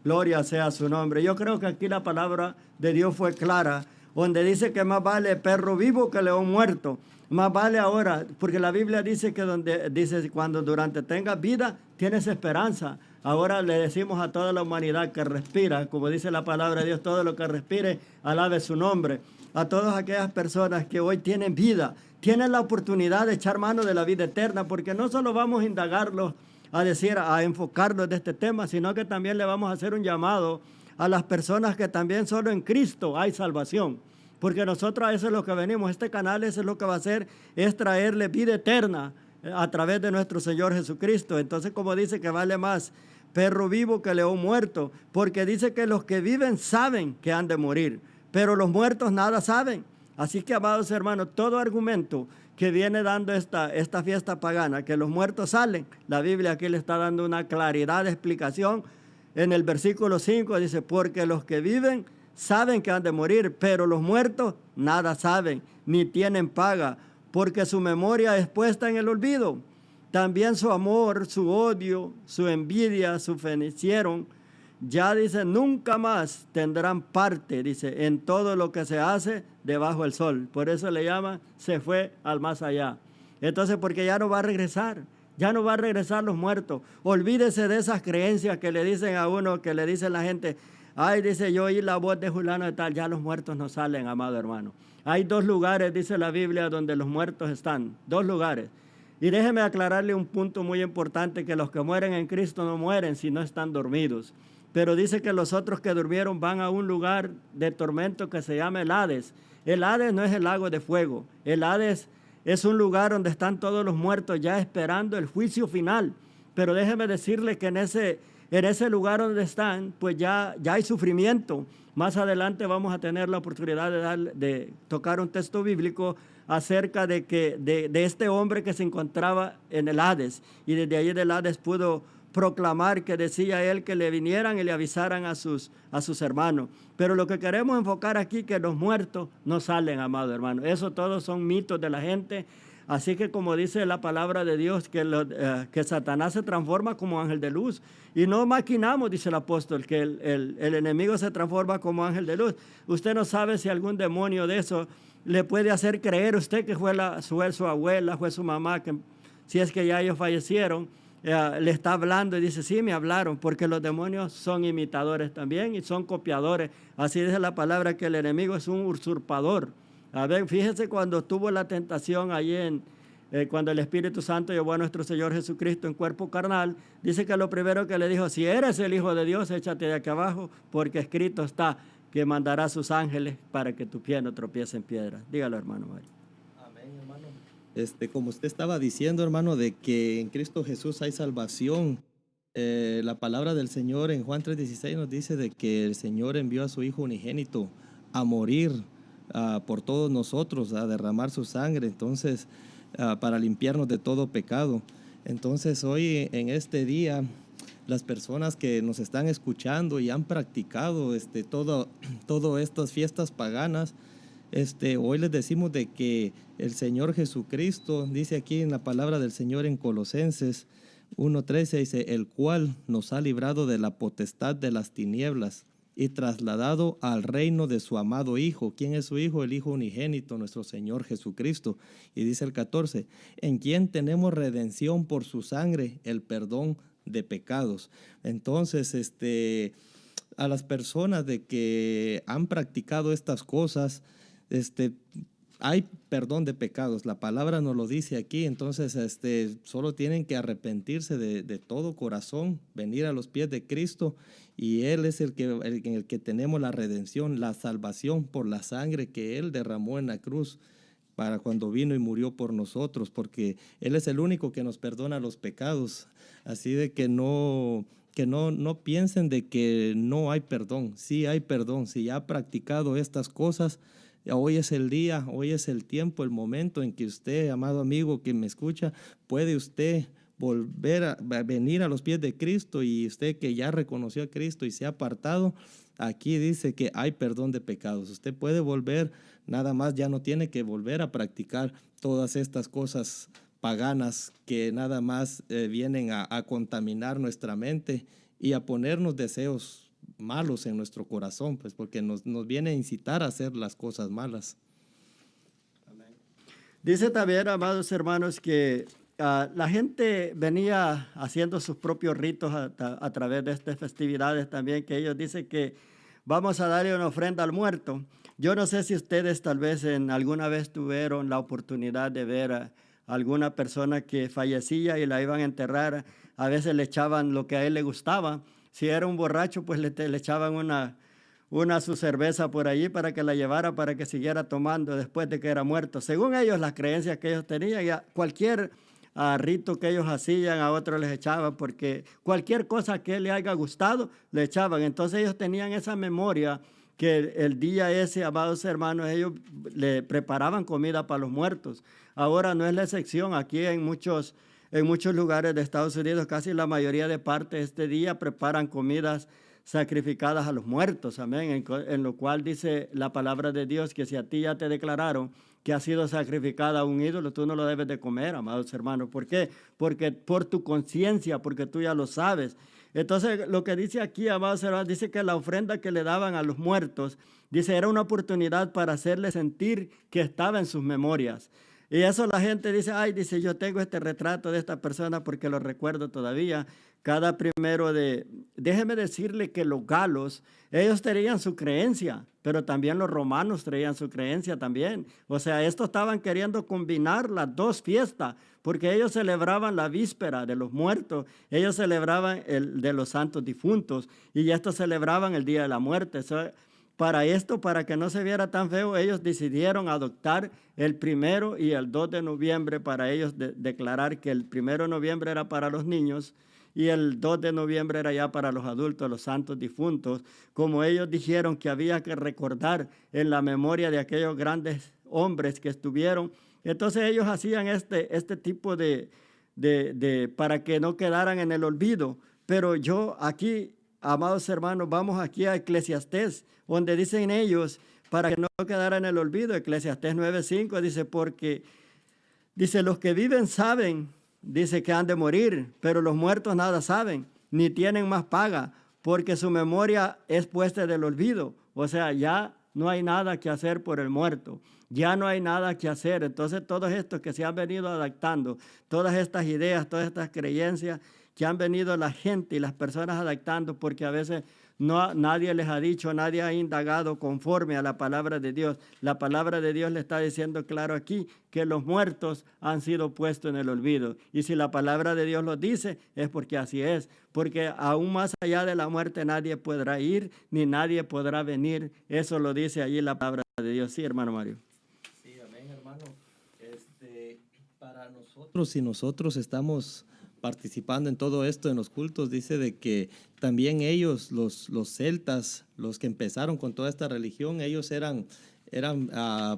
A: Gloria sea su nombre. Yo creo que aquí la palabra de Dios fue clara, donde dice que más vale perro vivo que león muerto. Más vale ahora, porque la Biblia dice que donde dice cuando durante tengas vida tienes esperanza. Ahora le decimos a toda la humanidad que respira, como dice la palabra de Dios, todo lo que respire, alabe su nombre. A todas aquellas personas que hoy tienen vida, tienen la oportunidad de echar mano de la vida eterna, porque no solo vamos a indagarlos a decir, a enfocarnos de este tema, sino que también le vamos a hacer un llamado a las personas que también solo en Cristo hay salvación. Porque nosotros a eso es lo que venimos, este canal eso es lo que va a hacer, es traerle vida eterna eh, a través de nuestro Señor Jesucristo. Entonces, como dice que vale más perro vivo que león muerto, porque dice que los que viven saben que han de morir, pero los muertos nada saben. Así que, amados hermanos, todo argumento que viene dando esta, esta fiesta pagana, que los muertos salen. La Biblia aquí le está dando una claridad de explicación. En el versículo 5 dice, porque los que viven saben que han de morir, pero los muertos nada saben, ni tienen paga, porque su memoria es puesta en el olvido. También su amor, su odio, su envidia, su fenecieron, ya dice, nunca más tendrán parte, dice, en todo lo que se hace debajo del sol. Por eso le llama, se fue al más allá. Entonces, porque ya no va a regresar, ya no va a regresar los muertos. Olvídese de esas creencias que le dicen a uno, que le dicen la gente, ay, dice yo oí la voz de Julano de tal, ya los muertos no salen, amado hermano. Hay dos lugares, dice la Biblia, donde los muertos están, dos lugares. Y déjeme aclararle un punto muy importante, que los que mueren en Cristo no mueren si no están dormidos pero dice que los otros que durmieron van a un lugar de tormento que se llama el Hades. El Hades no es el lago de fuego, el Hades es un lugar donde están todos los muertos ya esperando el juicio final. Pero déjeme decirle que en ese, en ese lugar donde están, pues ya, ya hay sufrimiento. Más adelante vamos a tener la oportunidad de, de tocar un texto bíblico acerca de, que, de, de este hombre que se encontraba en el Hades y desde allí del Hades pudo proclamar que decía él que le vinieran y le avisaran a sus, a sus hermanos. Pero lo que queremos enfocar aquí que los muertos no salen, amado hermano. Eso todos son mitos de la gente. Así que como dice la palabra de Dios, que, eh, que Satanás se transforma como ángel de luz. Y no maquinamos, dice el apóstol, que el, el, enemigo se transforma como ángel de luz. Usted no sabe si algún demonio de eso le puede hacer creer usted que fue, la, fue su abuela, fue su mamá, que si es que ya ellos fallecieron eh, le está hablando y dice, sí, me hablaron, porque los demonios son imitadores también y son copiadores. Así dice la palabra que el enemigo es un usurpador. A ver, fíjese cuando tuvo la tentación allí en, eh, cuando el Espíritu Santo llevó a nuestro Señor Jesucristo en cuerpo carnal, dice que lo primero que le dijo, si eres el Hijo de Dios, échate de aquí abajo, porque escrito está que mandará a sus ángeles para que tu pie no tropiece en piedra. Dígalo, hermano Mario.
B: Este, como usted estaba diciendo, hermano, de que en Cristo Jesús hay salvación. Eh, la palabra del Señor en Juan 3:16 nos dice de que el Señor envió a su Hijo unigénito a morir ah, por todos nosotros, a derramar su sangre, entonces, ah, para limpiarnos de todo pecado. Entonces, hoy en este día, las personas que nos están escuchando y han practicado este, todo, todas estas fiestas paganas, este, hoy les decimos de que el Señor Jesucristo, dice aquí en la palabra del Señor en Colosenses 1.13, dice, el cual nos ha librado de la potestad de las tinieblas y trasladado al reino de su amado Hijo. ¿Quién es su Hijo? El Hijo unigénito, nuestro Señor Jesucristo. Y dice el 14, en quien tenemos redención por su sangre, el perdón de pecados. Entonces, este, a las personas de que han practicado estas cosas, este, hay perdón de pecados, la palabra nos lo dice aquí, entonces este, solo tienen que arrepentirse de, todo corazón, venir a los pies de Cristo y Él es el que, en el que tenemos la redención, la salvación por la sangre que Él derramó en la cruz para cuando vino y murió por nosotros, porque Él es el único que nos perdona los pecados. Así de que no, que no, no piensen de que no hay perdón, sí hay perdón, si ya ha practicado estas cosas, Hoy es el día, hoy es el tiempo, el momento en que usted, amado amigo que me escucha, puede usted volver a venir a los pies de Cristo y usted que ya reconoció a Cristo y se ha apartado, aquí dice que hay perdón de pecados. Usted puede volver, nada más ya no tiene que volver a practicar todas estas cosas paganas que nada más eh, vienen a, a contaminar nuestra mente y a ponernos deseos malos en nuestro corazón, pues porque nos, nos viene a incitar a hacer las cosas malas.
A: Dice también, amados hermanos, que ah, la gente venía haciendo sus propios ritos a, través de estas festividades también, que ellos dicen que vamos a darle una ofrenda al muerto. Yo no sé si ustedes tal vez en alguna vez tuvieron la oportunidad de ver a alguna persona que fallecía y la iban a enterrar, a veces le echaban lo que a él le gustaba si era un borracho, pues le, echaban una, una su cerveza por allí para que la llevara, para que siguiera tomando después de que era muerto. Según ellos, las creencias que ellos tenían, ya cualquier uh, rito que ellos hacían, a otros les echaban, porque cualquier cosa que le haya gustado, le echaban. Entonces ellos tenían esa memoria que el, día ese, amados hermanos, ellos le preparaban comida para los muertos. ahora no es la excepción. Aquí en muchos, en muchos lugares de Estados Unidos, casi la mayoría de partes este día preparan comidas sacrificadas a los muertos, amén, en, lo cual dice la palabra de Dios que si a ti ya te declararon que ha sido sacrificada a un ídolo, tú no lo debes de comer, amados hermanos. ¿Por qué? Porque por tu conciencia, porque tú ya lo sabes. Entonces, lo que dice aquí, amados hermanos, dice que la ofrenda que le daban a los muertos, dice, era una oportunidad para hacerle sentir que estaba en sus memorias. Y eso la gente dice, ay, dice, yo tengo este retrato de esta persona porque lo recuerdo todavía. Cada primero de, déjeme decirle que los galos, ellos tenían su creencia, pero también los romanos traían su creencia también. O sea, estos estaban queriendo combinar las dos fiestas, porque ellos celebraban la víspera de los muertos, ellos celebraban el de los santos difuntos y estos celebraban el día de la muerte. Para esto, para que no se viera tan feo, ellos decidieron adoptar el primero y el 2 de noviembre para ellos declarar que el primero de noviembre era para los niños y el 2 de noviembre era ya para los adultos, los santos difuntos, como ellos dijeron que había que recordar en la memoria de aquellos grandes hombres que estuvieron. Entonces ellos hacían este, este tipo de, de, de, para que no quedaran en el olvido. Pero yo aquí amados hermanos, vamos aquí a Eclesiastés, donde dicen ellos, para que no quedara en el olvido, Eclesiastés 9:5 dice, porque, dice, los que viven saben, dice que han de morir, pero los muertos nada saben, ni tienen más paga, porque su memoria es puesta del olvido. O sea, ya no hay nada que hacer por el muerto, ya no hay nada que hacer. Entonces, todos estos que se han venido adaptando, todas estas ideas, todas estas creencias, que han venido la gente y las personas adaptando porque a veces no, nadie les ha dicho, nadie ha indagado conforme a la palabra de Dios. La palabra de Dios le está diciendo claro aquí que los muertos han sido puestos en el olvido. Y si la palabra de Dios lo dice, es porque así es. Porque aún más allá de la muerte nadie podrá ir, ni nadie podrá venir. Eso lo dice allí la palabra de Dios. Sí, hermano Mario.
B: Sí, amén, hermano. Este, para nosotros, si nosotros estamos participando en todo esto, en los cultos, dice de que también ellos, los, los celtas, los que empezaron con toda esta religión, ellos eran, eran uh,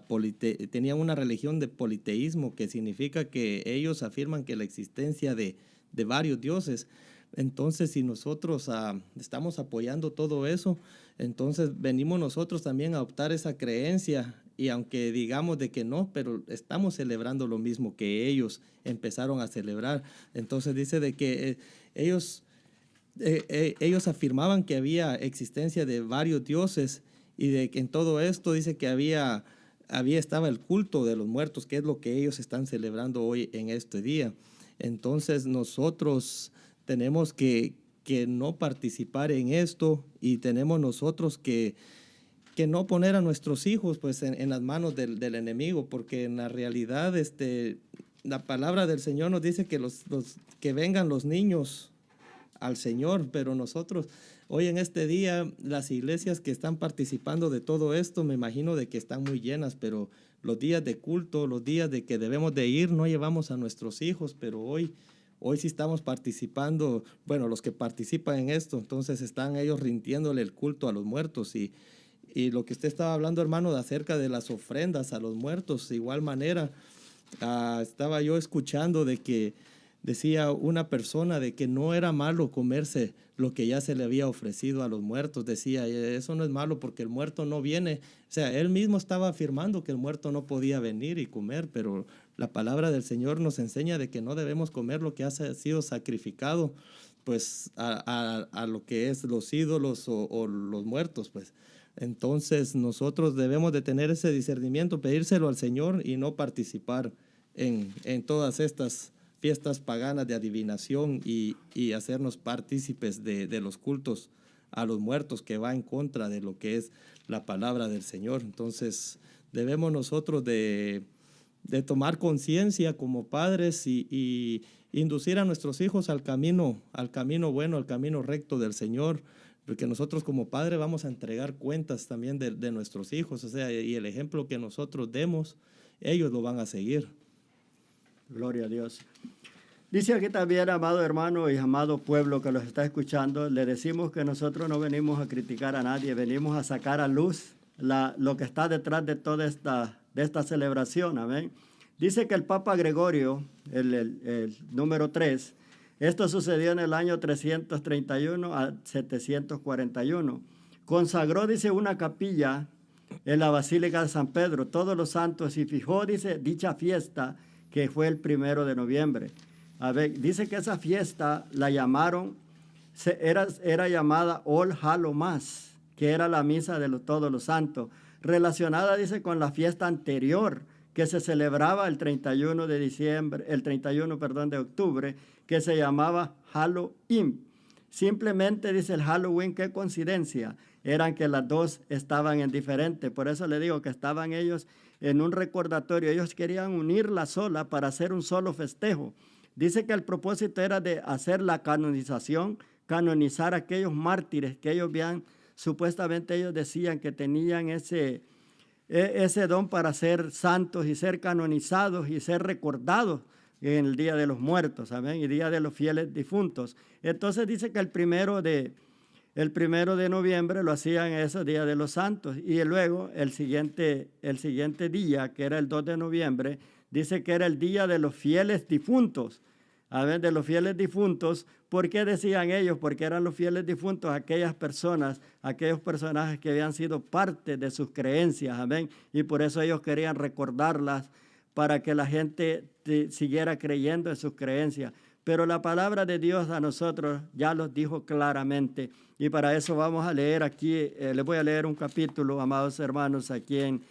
B: tenían una religión de politeísmo, que significa que ellos afirman que la existencia de, de varios dioses. Entonces, si nosotros uh, estamos apoyando todo eso, entonces venimos nosotros también a adoptar esa creencia y aunque digamos de que no, pero estamos celebrando lo mismo que ellos empezaron a celebrar. Entonces dice de que eh, ellos, eh, eh, ellos afirmaban que había existencia de varios dioses y de que en todo esto dice que había, había estaba el culto de los muertos, que es lo que ellos están celebrando hoy en este día. Entonces nosotros tenemos que, que no participar en esto y tenemos nosotros que que no poner a nuestros hijos pues en, las manos del, enemigo, porque en la realidad este, la palabra del Señor nos dice que, los, que vengan los niños al Señor, pero nosotros hoy en este día las iglesias que están participando de todo esto, me imagino de que están muy llenas, pero los días de culto, los días de que debemos de ir, no llevamos a nuestros hijos, pero hoy Hoy sí estamos participando, bueno, los que participan en esto, entonces están ellos rindiéndole el culto a los muertos y, y lo que usted estaba hablando, hermano, de acerca de las ofrendas a los muertos, de igual manera, ah, estaba yo escuchando de que decía una persona de que no era malo comerse lo que ya se le había ofrecido a los muertos. Decía, eso no es malo porque el muerto no viene. O sea, él mismo estaba afirmando que el muerto no podía venir y comer, pero la palabra del Señor nos enseña de que no debemos comer lo que ha sido sacrificado pues a, a, lo que es los ídolos o los muertos, pues. Entonces nosotros debemos de tener ese discernimiento, pedírselo al Señor y no participar en, en todas estas fiestas paganas de adivinación y, y hacernos partícipes de, de, los cultos a los muertos que va en contra de lo que es la palabra del Señor. Entonces debemos nosotros de, de tomar conciencia como padres y, y inducir a nuestros hijos al camino, al camino bueno, al camino recto del Señor porque nosotros como padres vamos a entregar cuentas también de, de, nuestros hijos, o sea, y el ejemplo que nosotros demos, ellos lo van a seguir.
A: Gloria a Dios. Dice aquí también, amado hermano y amado pueblo que los está escuchando, le decimos que nosotros no venimos a criticar a nadie, venimos a sacar a luz la, lo que está detrás de toda esta, de esta celebración, amén. Dice que el Papa Gregorio, el, el número 3, esto sucedió en el año 331 a 741. Consagró, dice, una capilla en la Basílica de San Pedro, todos los santos, y fijó, dice, dicha fiesta que fue el primero de noviembre. A ver, dice que esa fiesta la llamaron, era, era llamada All Hallow Mass, que era la misa de todos los santos, relacionada, dice, con la fiesta anterior que se celebraba el 31 de diciembre, el 31, perdón, de octubre, que se llamaba Halloween. Simplemente dice el Halloween, qué coincidencia, eran que las dos estaban en diferente. Por eso le digo que estaban ellos en un recordatorio. Ellos querían unirla sola para hacer un solo festejo. Dice que el propósito era de hacer la canonización, canonizar a aquellos mártires que ellos vean, supuestamente ellos decían que tenían ese, e, ese don para ser santos y ser canonizados y ser recordados en el Día de los Muertos, ¿saben? Y Día de los Fieles Difuntos. Entonces dice que el primero de, el primero de noviembre lo hacían ese Día de los Santos y luego el siguiente, el siguiente día, que era el 2 de noviembre, dice que era el Día de los Fieles Difuntos. A de los fieles difuntos, ¿por qué decían ellos? Porque eran los fieles difuntos aquellas personas, aquellos personajes que habían sido parte de sus creencias, amén. Y por eso ellos querían recordarlas para que la gente siguiera creyendo en sus creencias. Pero la palabra de Dios a nosotros ya los dijo claramente. Y para eso vamos a leer aquí, eh, les voy a leer un capítulo, amados hermanos, aquí en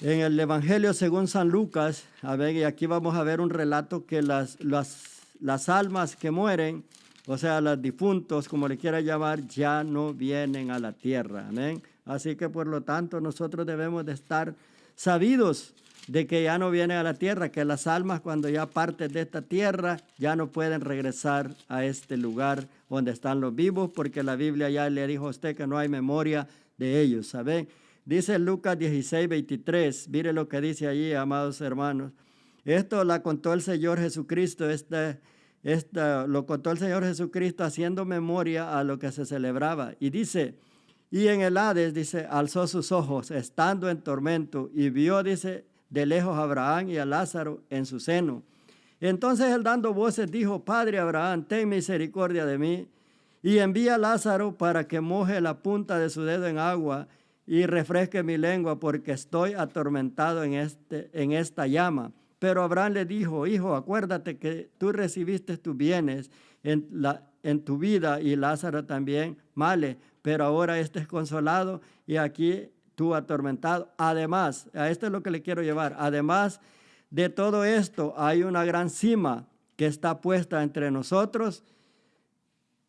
A: en el Evangelio según San Lucas, a ver, y aquí vamos a ver un relato que las, las, las almas que mueren, o sea, los difuntos, como le quiera llamar, ya no vienen a la tierra. Amén. Así que por lo tanto nosotros debemos de estar sabidos de que ya no vienen a la tierra, que las almas cuando ya parten de esta tierra ya no pueden regresar a este lugar donde están los vivos, porque la Biblia ya le dijo a usted que no hay memoria de ellos, ¿saben? Dice Lucas 16, 23, mire lo que dice allí, amados hermanos. Esto la contó el Señor Jesucristo, esta, lo contó el Señor Jesucristo haciendo memoria a lo que se celebraba. Y dice, y en el Hades, dice, alzó sus ojos, estando en tormento, y vio, dice, de lejos a Abraham y a Lázaro en su seno. Entonces él dando voces dijo, Padre Abraham, ten misericordia de mí, y envía a Lázaro para que moje la punta de su dedo en agua y refresque mi lengua porque estoy atormentado en, este, en esta llama. Pero Abraham le dijo, hijo, acuérdate que tú recibiste tus bienes en, la, en tu vida y Lázaro también, male, pero ahora este es consolado y aquí tú atormentado. Además, a esto es lo que le quiero llevar, además de todo esto hay una gran cima que está puesta entre nosotros,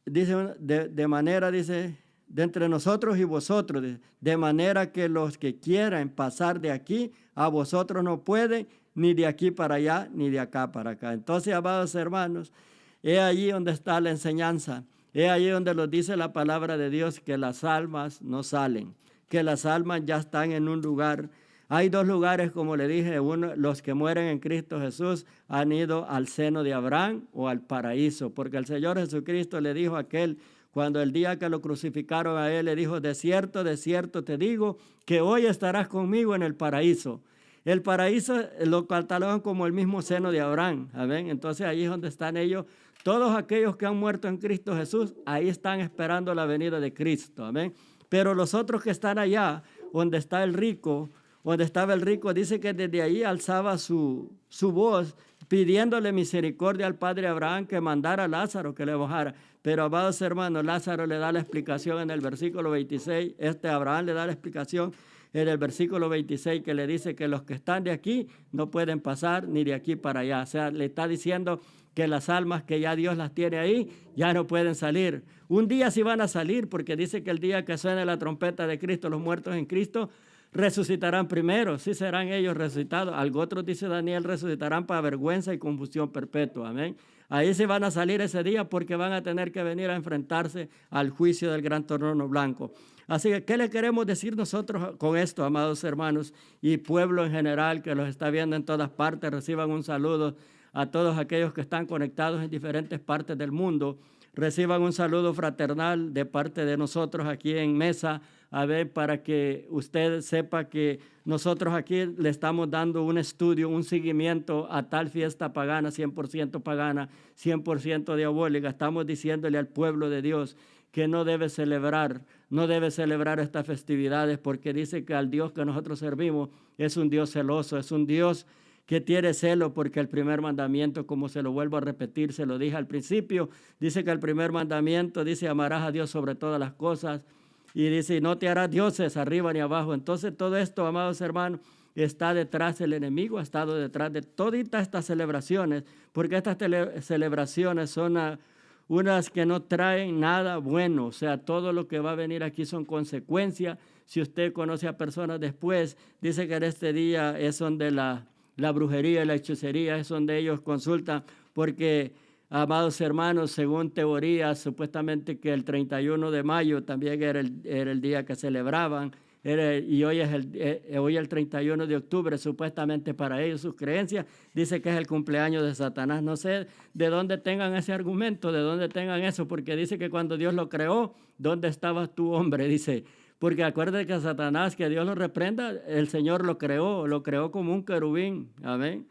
A: dice, de, de manera, dice, de entre nosotros y vosotros, de, manera que los que quieran pasar de aquí a vosotros no pueden, ni de aquí para allá, ni de acá para acá. Entonces, amados hermanos, es allí donde está la enseñanza, es allí donde nos dice la palabra de Dios que las almas no salen, que las almas ya están en un lugar. Hay dos lugares, como le dije, uno, los que mueren en Cristo Jesús han ido al seno de Abraham o al paraíso, porque el Señor Jesucristo le dijo a aquel cuando el día que lo crucificaron a él le dijo, de cierto, de cierto te digo, que hoy estarás conmigo en el paraíso. El paraíso lo catalogan como el mismo seno de Abraham, ¿ven? Entonces ahí es donde están ellos. Todos aquellos que han muerto en Cristo Jesús, ahí están esperando la venida de Cristo, ¿amén? Pero los otros que están allá, donde está el rico, donde estaba el rico, dice que desde ahí alzaba su, su voz pidiéndole misericordia al padre Abraham que mandara a Lázaro que le bajara. Pero, amados hermanos, Lázaro le da la explicación en el versículo 26, este Abraham le da la explicación en el versículo 26 que le dice que los que están de aquí no pueden pasar ni de aquí para allá. O sea, le está diciendo que las almas que ya Dios las tiene ahí ya no pueden salir. Un día sí van a salir porque dice que el día que suene la trompeta de Cristo, los muertos en Cristo resucitarán primero, sí serán ellos resucitados. Algo otro dice Daniel, resucitarán para vergüenza y confusión perpetua. Amén. Ahí se van a salir ese día porque van a tener que venir a enfrentarse al juicio del gran trono blanco. Así que, ¿qué le queremos decir nosotros con esto, amados hermanos y pueblo en general que los está viendo en todas partes? Reciban un saludo a todos aquellos que están conectados en diferentes partes del mundo. reciban un saludo fraternal de parte de nosotros aquí en Mesa, a ver, para que usted sepa que nosotros aquí le estamos dando un estudio, un seguimiento a tal fiesta pagana, 100% pagana, 100% diabólica. Estamos diciéndole al pueblo de Dios que no debe celebrar, no debe celebrar estas festividades porque dice que al Dios que nosotros servimos es un Dios celoso, es un Dios que tiene celo porque el primer mandamiento, como se lo vuelvo a repetir, se lo dije al principio, dice que el primer mandamiento dice amarás a Dios sobre todas las cosas y dice no te harás dioses arriba ni abajo. Entonces todo esto, amados hermanos, está detrás del enemigo, ha estado detrás de todas estas celebraciones, porque estas celebraciones son unas que no traen nada bueno, o sea, todo lo que va a venir aquí son consecuencias. Si usted conoce a personas después, dice que en este día es donde la la brujería y la hechicería es donde ellos consultan, porque, amados hermanos, según teorías, supuestamente que el 31 de mayo también era el, día que celebraban, y hoy es el, eh, hoy el 31 de octubre, supuestamente para ellos, sus creencias, dice que es el cumpleaños de Satanás. No sé de dónde tengan ese argumento, de dónde tengan eso, porque dice que cuando Dios lo creó, ¿dónde estabas tú, hombre? Dice, porque acuérdate que Satanás, que Dios lo reprenda, el Señor lo creó, lo creó como un querubín, amén.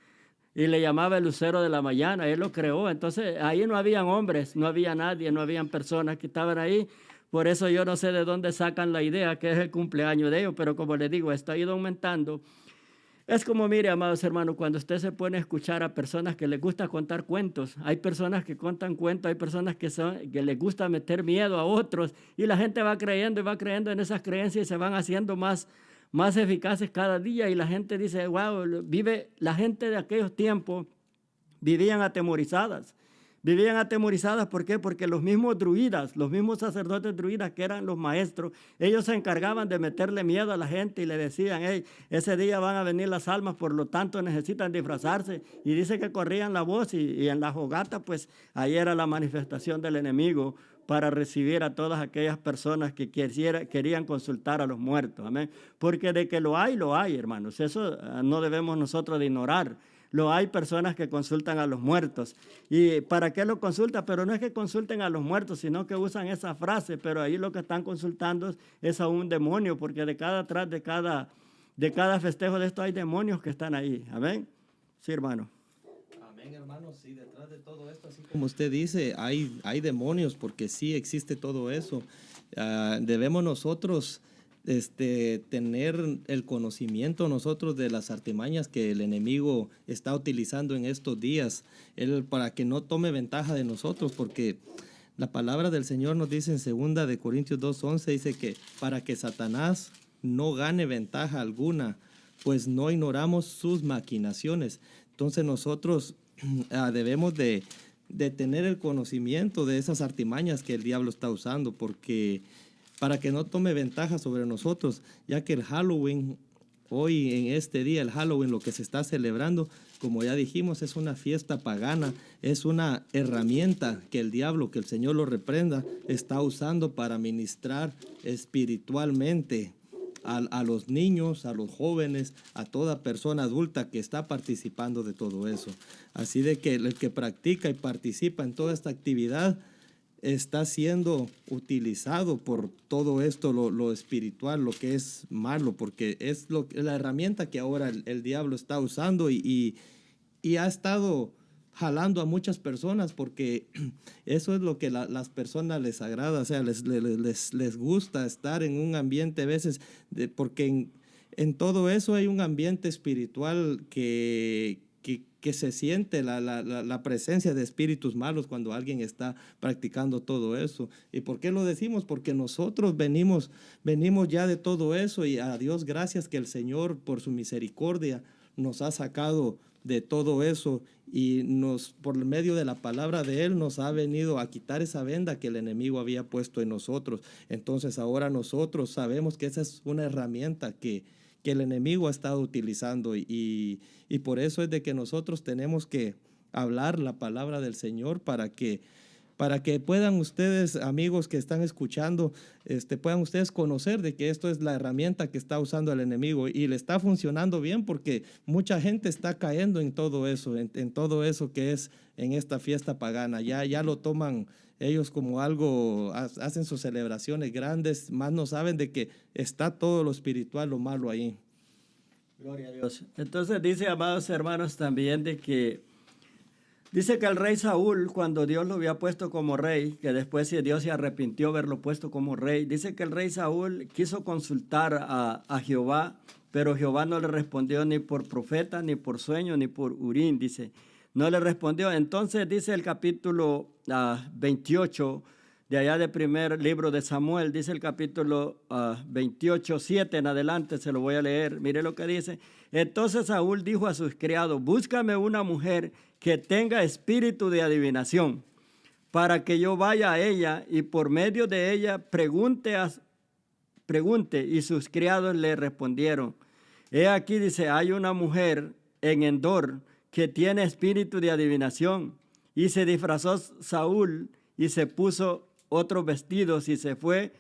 A: Y le llamaba el lucero de la mañana, Él lo creó. Entonces ahí no habían hombres, no había nadie, no habían personas que estaban ahí. Por eso yo no sé de dónde sacan la idea que es el cumpleaños de ellos, pero como les digo, esto ha ido aumentando es como, mire, amados hermanos, cuando usted se pone a escuchar a personas que les gusta contar cuentos, hay personas que cuentan cuentos, hay personas que, son, que les gusta meter miedo a otros y la gente va creyendo y va creyendo en esas creencias y se van haciendo más, más eficaces cada día y la gente dice, wow, vive, la gente de aquellos tiempos vivían atemorizadas Vivían atemorizadas, ¿por qué? Porque los mismos druidas, los mismos sacerdotes druidas que eran los maestros, ellos se encargaban de meterle miedo a la gente y le decían, hey, ese día van a venir las almas, por lo tanto necesitan disfrazarse. Y dice que corrían la voz y, en la jogata, pues ahí era la manifestación del enemigo para recibir a todas aquellas personas que querían consultar a los muertos. Amén. Porque de que lo hay, lo hay, hermanos. Eso ah, no debemos nosotros de ignorar lo hay personas que consultan a los muertos. ¿Y para qué lo consultan? Pero no es que consulten a los muertos, sino que usan esa frase, pero ahí lo que están consultando es a un demonio, porque de cada atrás de cada, de cada festejo de esto hay demonios que están ahí. Amén. Sí, hermano.
B: Amén, hermano. Sí, detrás de todo esto, así como usted dice, hay, hay demonios, porque sí existe todo eso. Ah, debemos nosotros este, tener el conocimiento nosotros de las artimañas que el enemigo está utilizando en estos días, él, para que no tome ventaja de nosotros, porque la palabra del Señor nos dice en segunda de Corintios 2.11, dice que para que Satanás no gane ventaja alguna, pues no ignoramos sus maquinaciones. Entonces nosotros ah, debemos de, de tener el conocimiento de esas artimañas que el diablo está usando, porque para que no tome ventaja sobre nosotros, ya que el Halloween, hoy en este día, el Halloween, lo que se está celebrando, como ya dijimos, es una fiesta pagana, es una herramienta que el diablo, que el Señor lo reprenda, está usando para ministrar espiritualmente a, los niños, a los jóvenes, a toda persona adulta que está participando de todo eso. Así de que el que practica y participa en toda esta actividad, está siendo utilizado por todo esto, lo, espiritual, lo que es malo, porque es lo, la herramienta que ahora el, diablo está usando y, y, ha estado jalando a muchas personas porque eso es lo que las personas les agrada, o sea, les, les, les, gusta estar en un ambiente a veces, de, porque en, en todo eso hay un ambiente espiritual que, que se siente la, la, la, presencia de espíritus malos cuando alguien está practicando todo eso. ¿Y por qué lo decimos? Porque nosotros venimos, venimos ya de todo eso y a Dios gracias que el Señor por su misericordia nos ha sacado de todo eso y nos por medio de la palabra de él nos ha venido a quitar esa venda que el enemigo había puesto en nosotros. Entonces ahora nosotros sabemos que esa es una herramienta que que el enemigo ha estado utilizando y, y, por eso es de que nosotros tenemos que hablar la palabra del Señor para que para que puedan ustedes, amigos que están escuchando, este, puedan ustedes conocer de que esto es la herramienta que está usando el enemigo y le está funcionando bien porque mucha gente está cayendo en todo eso, en, todo eso que es en esta fiesta pagana. Ya, ya lo toman ellos como algo, hacen sus celebraciones grandes, más no saben de que está todo lo espiritual, lo malo ahí.
A: Gloria a Dios. Entonces dice, amados hermanos, también de que Dice que el rey Saúl, cuando Dios lo había puesto como rey, que después Dios se arrepintió verlo puesto como rey, dice que el rey Saúl quiso consultar a, a, Jehová, pero Jehová no le respondió ni por profeta, ni por sueño, ni por urín, dice. No le respondió. Entonces dice el capítulo 28 ah, de allá del primer libro de Samuel, dice el capítulo 28, ah, 7 en adelante, se lo voy a leer. Mire lo que dice. Entonces Saúl dijo a sus criados, búscame una mujer que tenga espíritu de adivinación, para que yo vaya a ella y por medio de ella pregunte, pregunte. Y sus criados le respondieron, he aquí dice, hay una mujer en Endor que tiene espíritu de adivinación. Y se disfrazó Saúl y se puso otros vestidos y se fue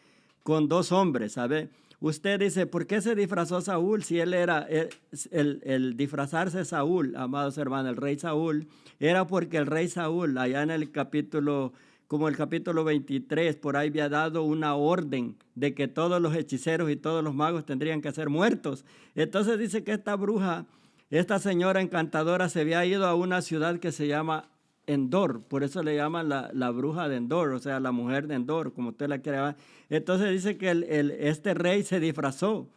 A: con dos hombres, ¿sabe? Usted dice, ¿por qué se disfrazó Saúl si él era el, el, disfrazarse Saúl, amados hermanos, el rey Saúl? Era porque el rey Saúl, allá en el capítulo, como el capítulo 23, por ahí había dado una orden de que todos los hechiceros y todos los magos tendrían que ser muertos. Entonces dice que esta bruja, esta señora encantadora se había ido a una ciudad que se llama Endor, por eso le llaman la, bruja de Endor, o sea, la mujer de Endor, como usted la quiere. Entonces dice que el, este rey se disfrazó,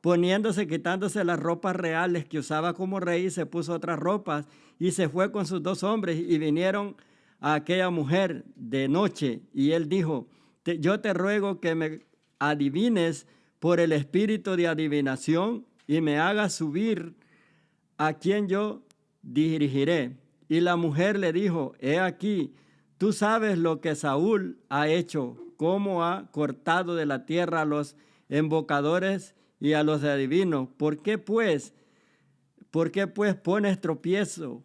A: poniéndose, quitándose las ropas reales que usaba como rey y se puso otras ropas y se fue con sus dos hombres y vinieron a aquella mujer de noche y él dijo, yo te ruego que me adivines por el espíritu de adivinación y me hagas subir a quien yo dirigiré y la mujer le dijo, he aquí, tú sabes lo que Saúl ha hecho, cómo ha cortado de la tierra a los embocadores y a los adivinos. ¿Por qué pues, por qué pues pones tropiezo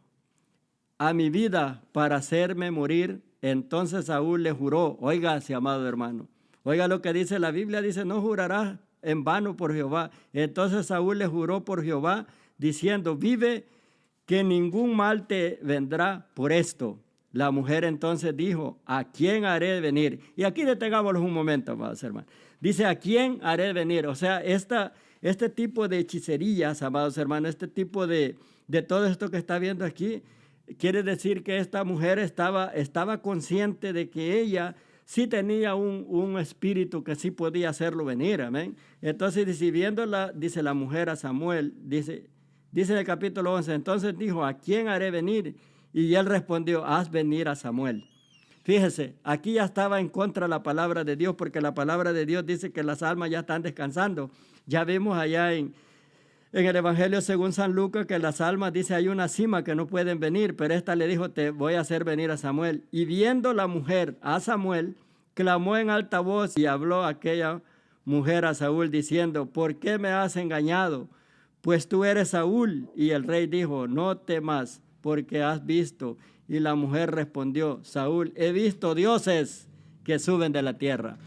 A: a mi vida para hacerme morir? Entonces Saúl le juró, oiga, amado hermano, oiga lo que dice la Biblia, dice, no jurarás en vano por Jehová. Entonces Saúl le juró por Jehová, diciendo, vive que ningún mal te vendrá por esto. La mujer entonces dijo, ¿a quién haré venir? Y aquí detengámoslo un momento, amados hermanos. Dice, ¿a quién haré venir? O sea, esta, este tipo de hechicerías, amados hermanos, este tipo de, de todo esto que está viendo aquí, quiere decir que esta mujer estaba, estaba consciente de que ella sí tenía un, un, espíritu que sí podía hacerlo venir, amén. Entonces, viéndola, dice la mujer a Samuel, dice, Dice en el capítulo 11, entonces dijo, ¿a quién haré venir? Y él respondió, haz venir a Samuel. Fíjese, aquí ya estaba en contra la palabra de Dios, porque la palabra de Dios dice que las almas ya están descansando. Ya vimos allá en, en el Evangelio según San Lucas que las almas, dice, hay una cima que no pueden venir, pero esta le dijo, te voy a hacer venir a Samuel. Y viendo la mujer a Samuel, clamó en alta voz y habló aquella mujer a Saúl diciendo, ¿por qué me has engañado? Pues tú eres Saúl. Y el rey dijo, no temas, porque has visto. Y la mujer respondió, Saúl, he visto dioses que suben de la tierra.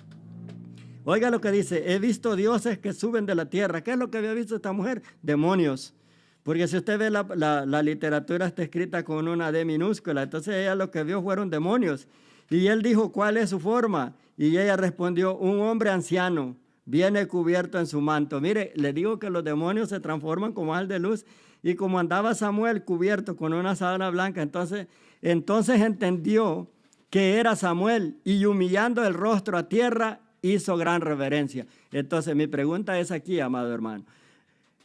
A: Oiga lo que dice, he visto dioses que suben de la tierra. ¿Qué es lo que había visto esta mujer? Demonios. Porque si usted ve la, la, literatura está escrita con una D minúscula, entonces ella lo que vio fueron demonios. Y él dijo, ¿cuál es su forma? Y ella respondió, un hombre anciano viene cubierto en su manto. Mire, le digo que los demonios se transforman como al de luz y como andaba Samuel cubierto con una sábana blanca, entonces, entonces entendió que era Samuel y humillando el rostro a tierra hizo gran reverencia. Entonces mi pregunta es aquí, amado hermano.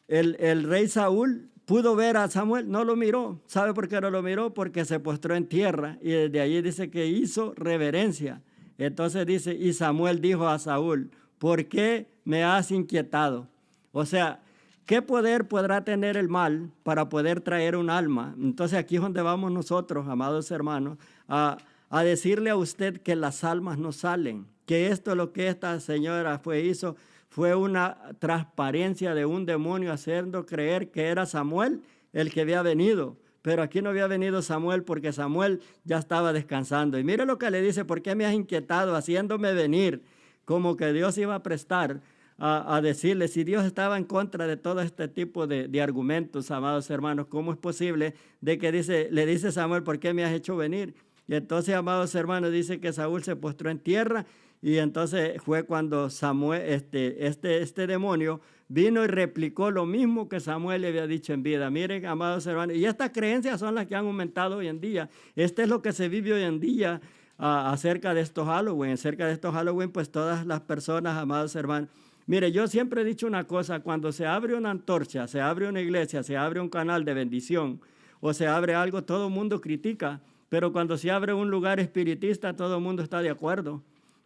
A: El, el rey Saúl pudo ver a Samuel, no lo miró. ¿Sabe por qué no lo miró? Porque se postró en tierra y desde allí dice que hizo reverencia. Entonces dice, y Samuel dijo a Saúl, ¿por qué me has inquietado? O sea, ¿qué poder podrá tener el mal para poder traer un alma? Entonces aquí es donde vamos nosotros, amados hermanos, a, decirle a usted que las almas no salen, que esto lo que esta señora fue hizo fue una transparencia de un demonio haciendo creer que era Samuel el que había venido. Pero aquí no había venido Samuel porque Samuel ya estaba descansando. Y mire lo que le dice, ¿por qué me has inquietado haciéndome venir? Como que Dios iba a prestar a, decirle, si Dios estaba en contra de todo este tipo de, argumentos, amados hermanos, ¿cómo es posible de que dice, le dice Samuel, ¿por qué me has hecho venir? Y entonces, amados hermanos, dice que Saúl se postró en tierra y entonces fue cuando Samuel, este, este, este demonio vino y replicó lo mismo que Samuel le había dicho en vida. Miren, amados hermanos, y estas creencias son las que han aumentado hoy en día. Este es lo que se vive hoy en día ah, acerca de estos Halloween. Acerca de estos Halloween, pues todas las personas, amados hermanos, Mire, yo siempre he dicho una cosa, cuando se abre una antorcha, se abre una iglesia, se abre un canal de bendición o se abre algo, todo el mundo critica, pero cuando se abre un lugar espiritista, todo el mundo está de acuerdo.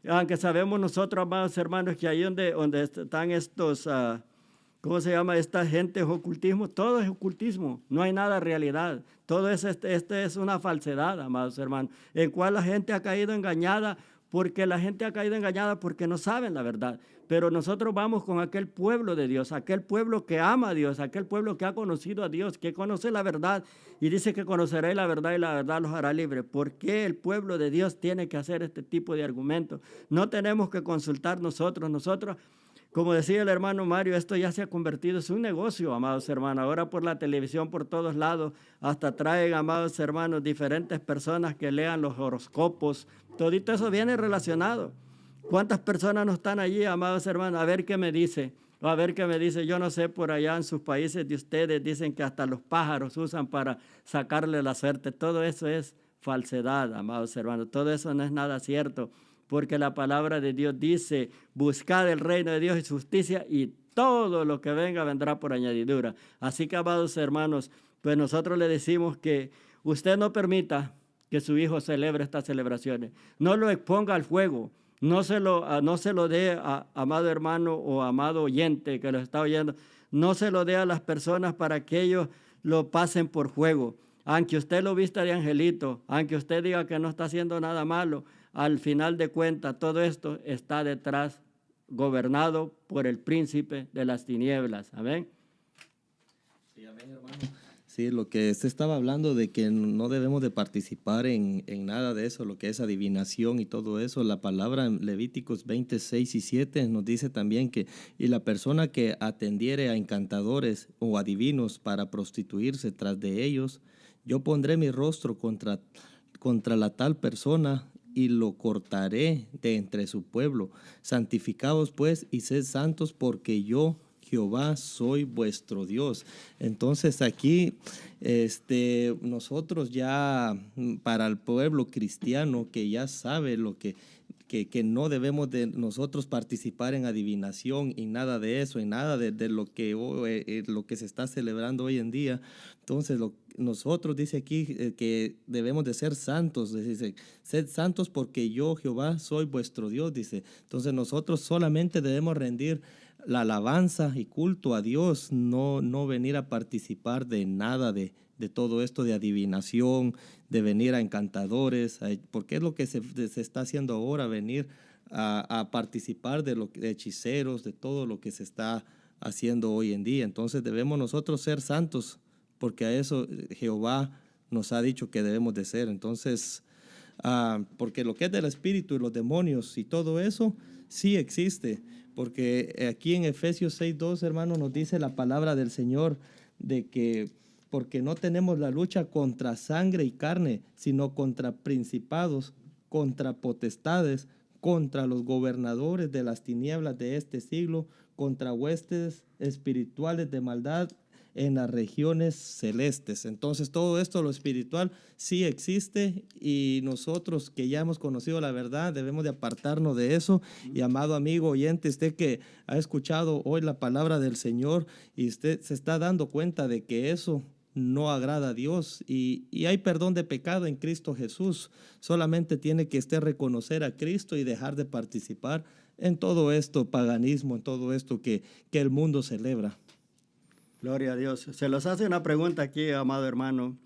A: Aunque sabemos nosotros, amados hermanos, que ahí donde, donde están estos, uh, ¿cómo se llama? Esta gente es ocultismo, todo es ocultismo, no hay nada realidad. Todo es, este, este es una falsedad, amados hermanos, en cual la gente ha caído engañada porque la gente ha caído engañada porque no saben la verdad. Pero nosotros vamos con aquel pueblo de Dios, aquel pueblo que ama a Dios, aquel pueblo que ha conocido a Dios, que conoce la verdad y dice que conocerá la verdad y la verdad los hará libres. ¿Por qué el pueblo de Dios tiene que hacer este tipo de argumentos? No tenemos que consultar nosotros, nosotros como decía el hermano Mario, esto ya se ha convertido en un negocio, amados hermanos. Ahora por la televisión, por todos lados, hasta traen, amados hermanos, diferentes personas que lean los horoscopos. Todito eso viene relacionado. ¿Cuántas personas no están allí, amados hermanos? A ver qué me dice. A ver qué me dice. Yo no sé, por allá en sus países de ustedes dicen que hasta los pájaros usan para sacarle la suerte. Todo eso es falsedad, amados hermanos. Todo eso no es nada cierto porque la palabra de Dios dice, buscad el reino de Dios y justicia y todo lo que venga vendrá por añadidura. Así que, amados hermanos, pues nosotros le decimos que usted no permita que su hijo celebre estas celebraciones, no lo exponga al fuego, no se lo, ah, no se lo dé a amado hermano o amado oyente que lo está oyendo, no se lo dé a las personas para que ellos lo pasen por fuego. Aunque usted lo vista de angelito, aunque usted diga que no está haciendo nada malo, al final de cuentas, todo esto está detrás, gobernado por el príncipe de las tinieblas. Amén.
B: Sí, amén, hermano. Sí, lo que se estaba hablando de que no debemos de participar en, en, nada de eso, lo que es adivinación y todo eso, la palabra en Levíticos 26 y 7 nos dice también que, y la persona que atendiere a encantadores o adivinos para prostituirse tras de ellos, yo pondré mi rostro contra, contra la tal persona y lo cortaré de entre su pueblo. Santificaos pues y sed santos porque yo Jehová soy vuestro Dios. Entonces aquí este, nosotros ya para el pueblo cristiano que ya sabe lo que que, no debemos de nosotros participar en adivinación y nada de eso, y nada de, lo, que, eh, eh, lo que se está celebrando hoy en día. Entonces, nosotros dice aquí eh, que debemos de ser santos, dice, sed santos porque yo, Jehová, soy vuestro Dios, dice. Entonces, nosotros solamente debemos rendir la alabanza y culto a Dios, no, no venir a participar de nada de, de todo esto de adivinación, de venir a encantadores, porque es lo que se, está haciendo ahora, venir a, participar de, lo, hechiceros, de todo lo que se está haciendo hoy en día. Entonces debemos nosotros ser santos, porque a eso Jehová nos ha dicho que debemos de ser. Entonces, ah, porque lo que es del espíritu y los demonios y todo eso, sí existe, porque aquí en Efesios 6.2, hermano, nos dice la palabra del Señor de que porque no tenemos la lucha contra sangre y carne, sino contra principados, contra potestades, contra los gobernadores de las tinieblas de este siglo, contra huestes espirituales de maldad en las regiones celestes. Entonces todo esto, lo espiritual, sí existe y nosotros que ya hemos conocido la verdad debemos de apartarnos de eso. Y amado amigo oyente, usted que ha escuchado hoy la palabra del Señor y usted se está dando cuenta de que eso no agrada a Dios y, hay perdón de pecado en Cristo Jesús. Solamente tiene que usted reconocer a Cristo y dejar de participar en todo esto, paganismo, en todo esto que, que el mundo celebra.
A: Gloria a Dios. Se los hace una pregunta aquí, amado hermano.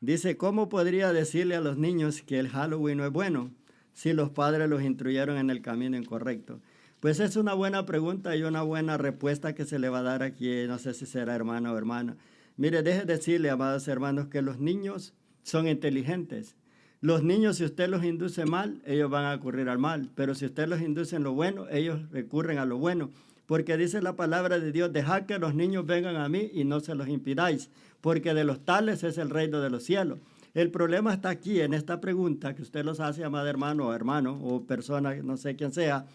A: Dice, ¿cómo podría decirle a los niños que el Halloween no es bueno si los padres los instruyeron en el camino incorrecto? Pues es una buena pregunta y una buena respuesta que se le va a dar aquí, no sé si será hermano o hermana. Mire, deje decirle, amados hermanos, que los niños son inteligentes. Los niños, si usted los induce mal, ellos van a ocurrir al mal. Pero si usted los induce en lo bueno, ellos recurren a lo bueno. Porque dice la palabra de Dios, dejad que los niños vengan a mí y no se los impidáis, porque de los tales es el reino de los cielos. el problema está aquí, en esta pregunta que usted los hace, amado hermano o hermano o persona, no sé quién sea,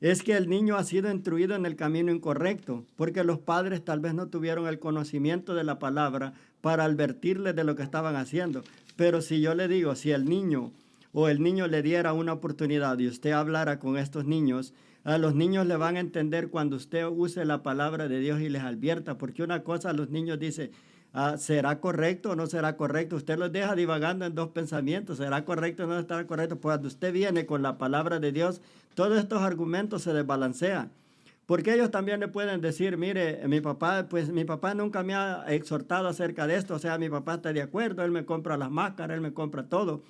A: es que el niño ha sido instruido en el camino incorrecto, porque los padres tal vez no tuvieron el conocimiento de la palabra para advertirles de lo que estaban haciendo. Pero si yo le digo, si el niño o el niño le diera una oportunidad y usted hablara con estos niños, a los niños le van a entender cuando usted use la palabra de Dios y les advierta, porque una cosa los niños dicen, Ah, ¿Será correcto o no será correcto? Usted los deja divagando en dos pensamientos. ¿Será correcto o no será correcto? Pues cuando usted viene con la palabra de Dios, todos estos argumentos se desbalancean. Porque ellos también le pueden decir, mire, mi papá, pues mi papá nunca me ha exhortado acerca de esto. O sea, mi papá está de acuerdo, él me compra las máscaras, él me compra todo.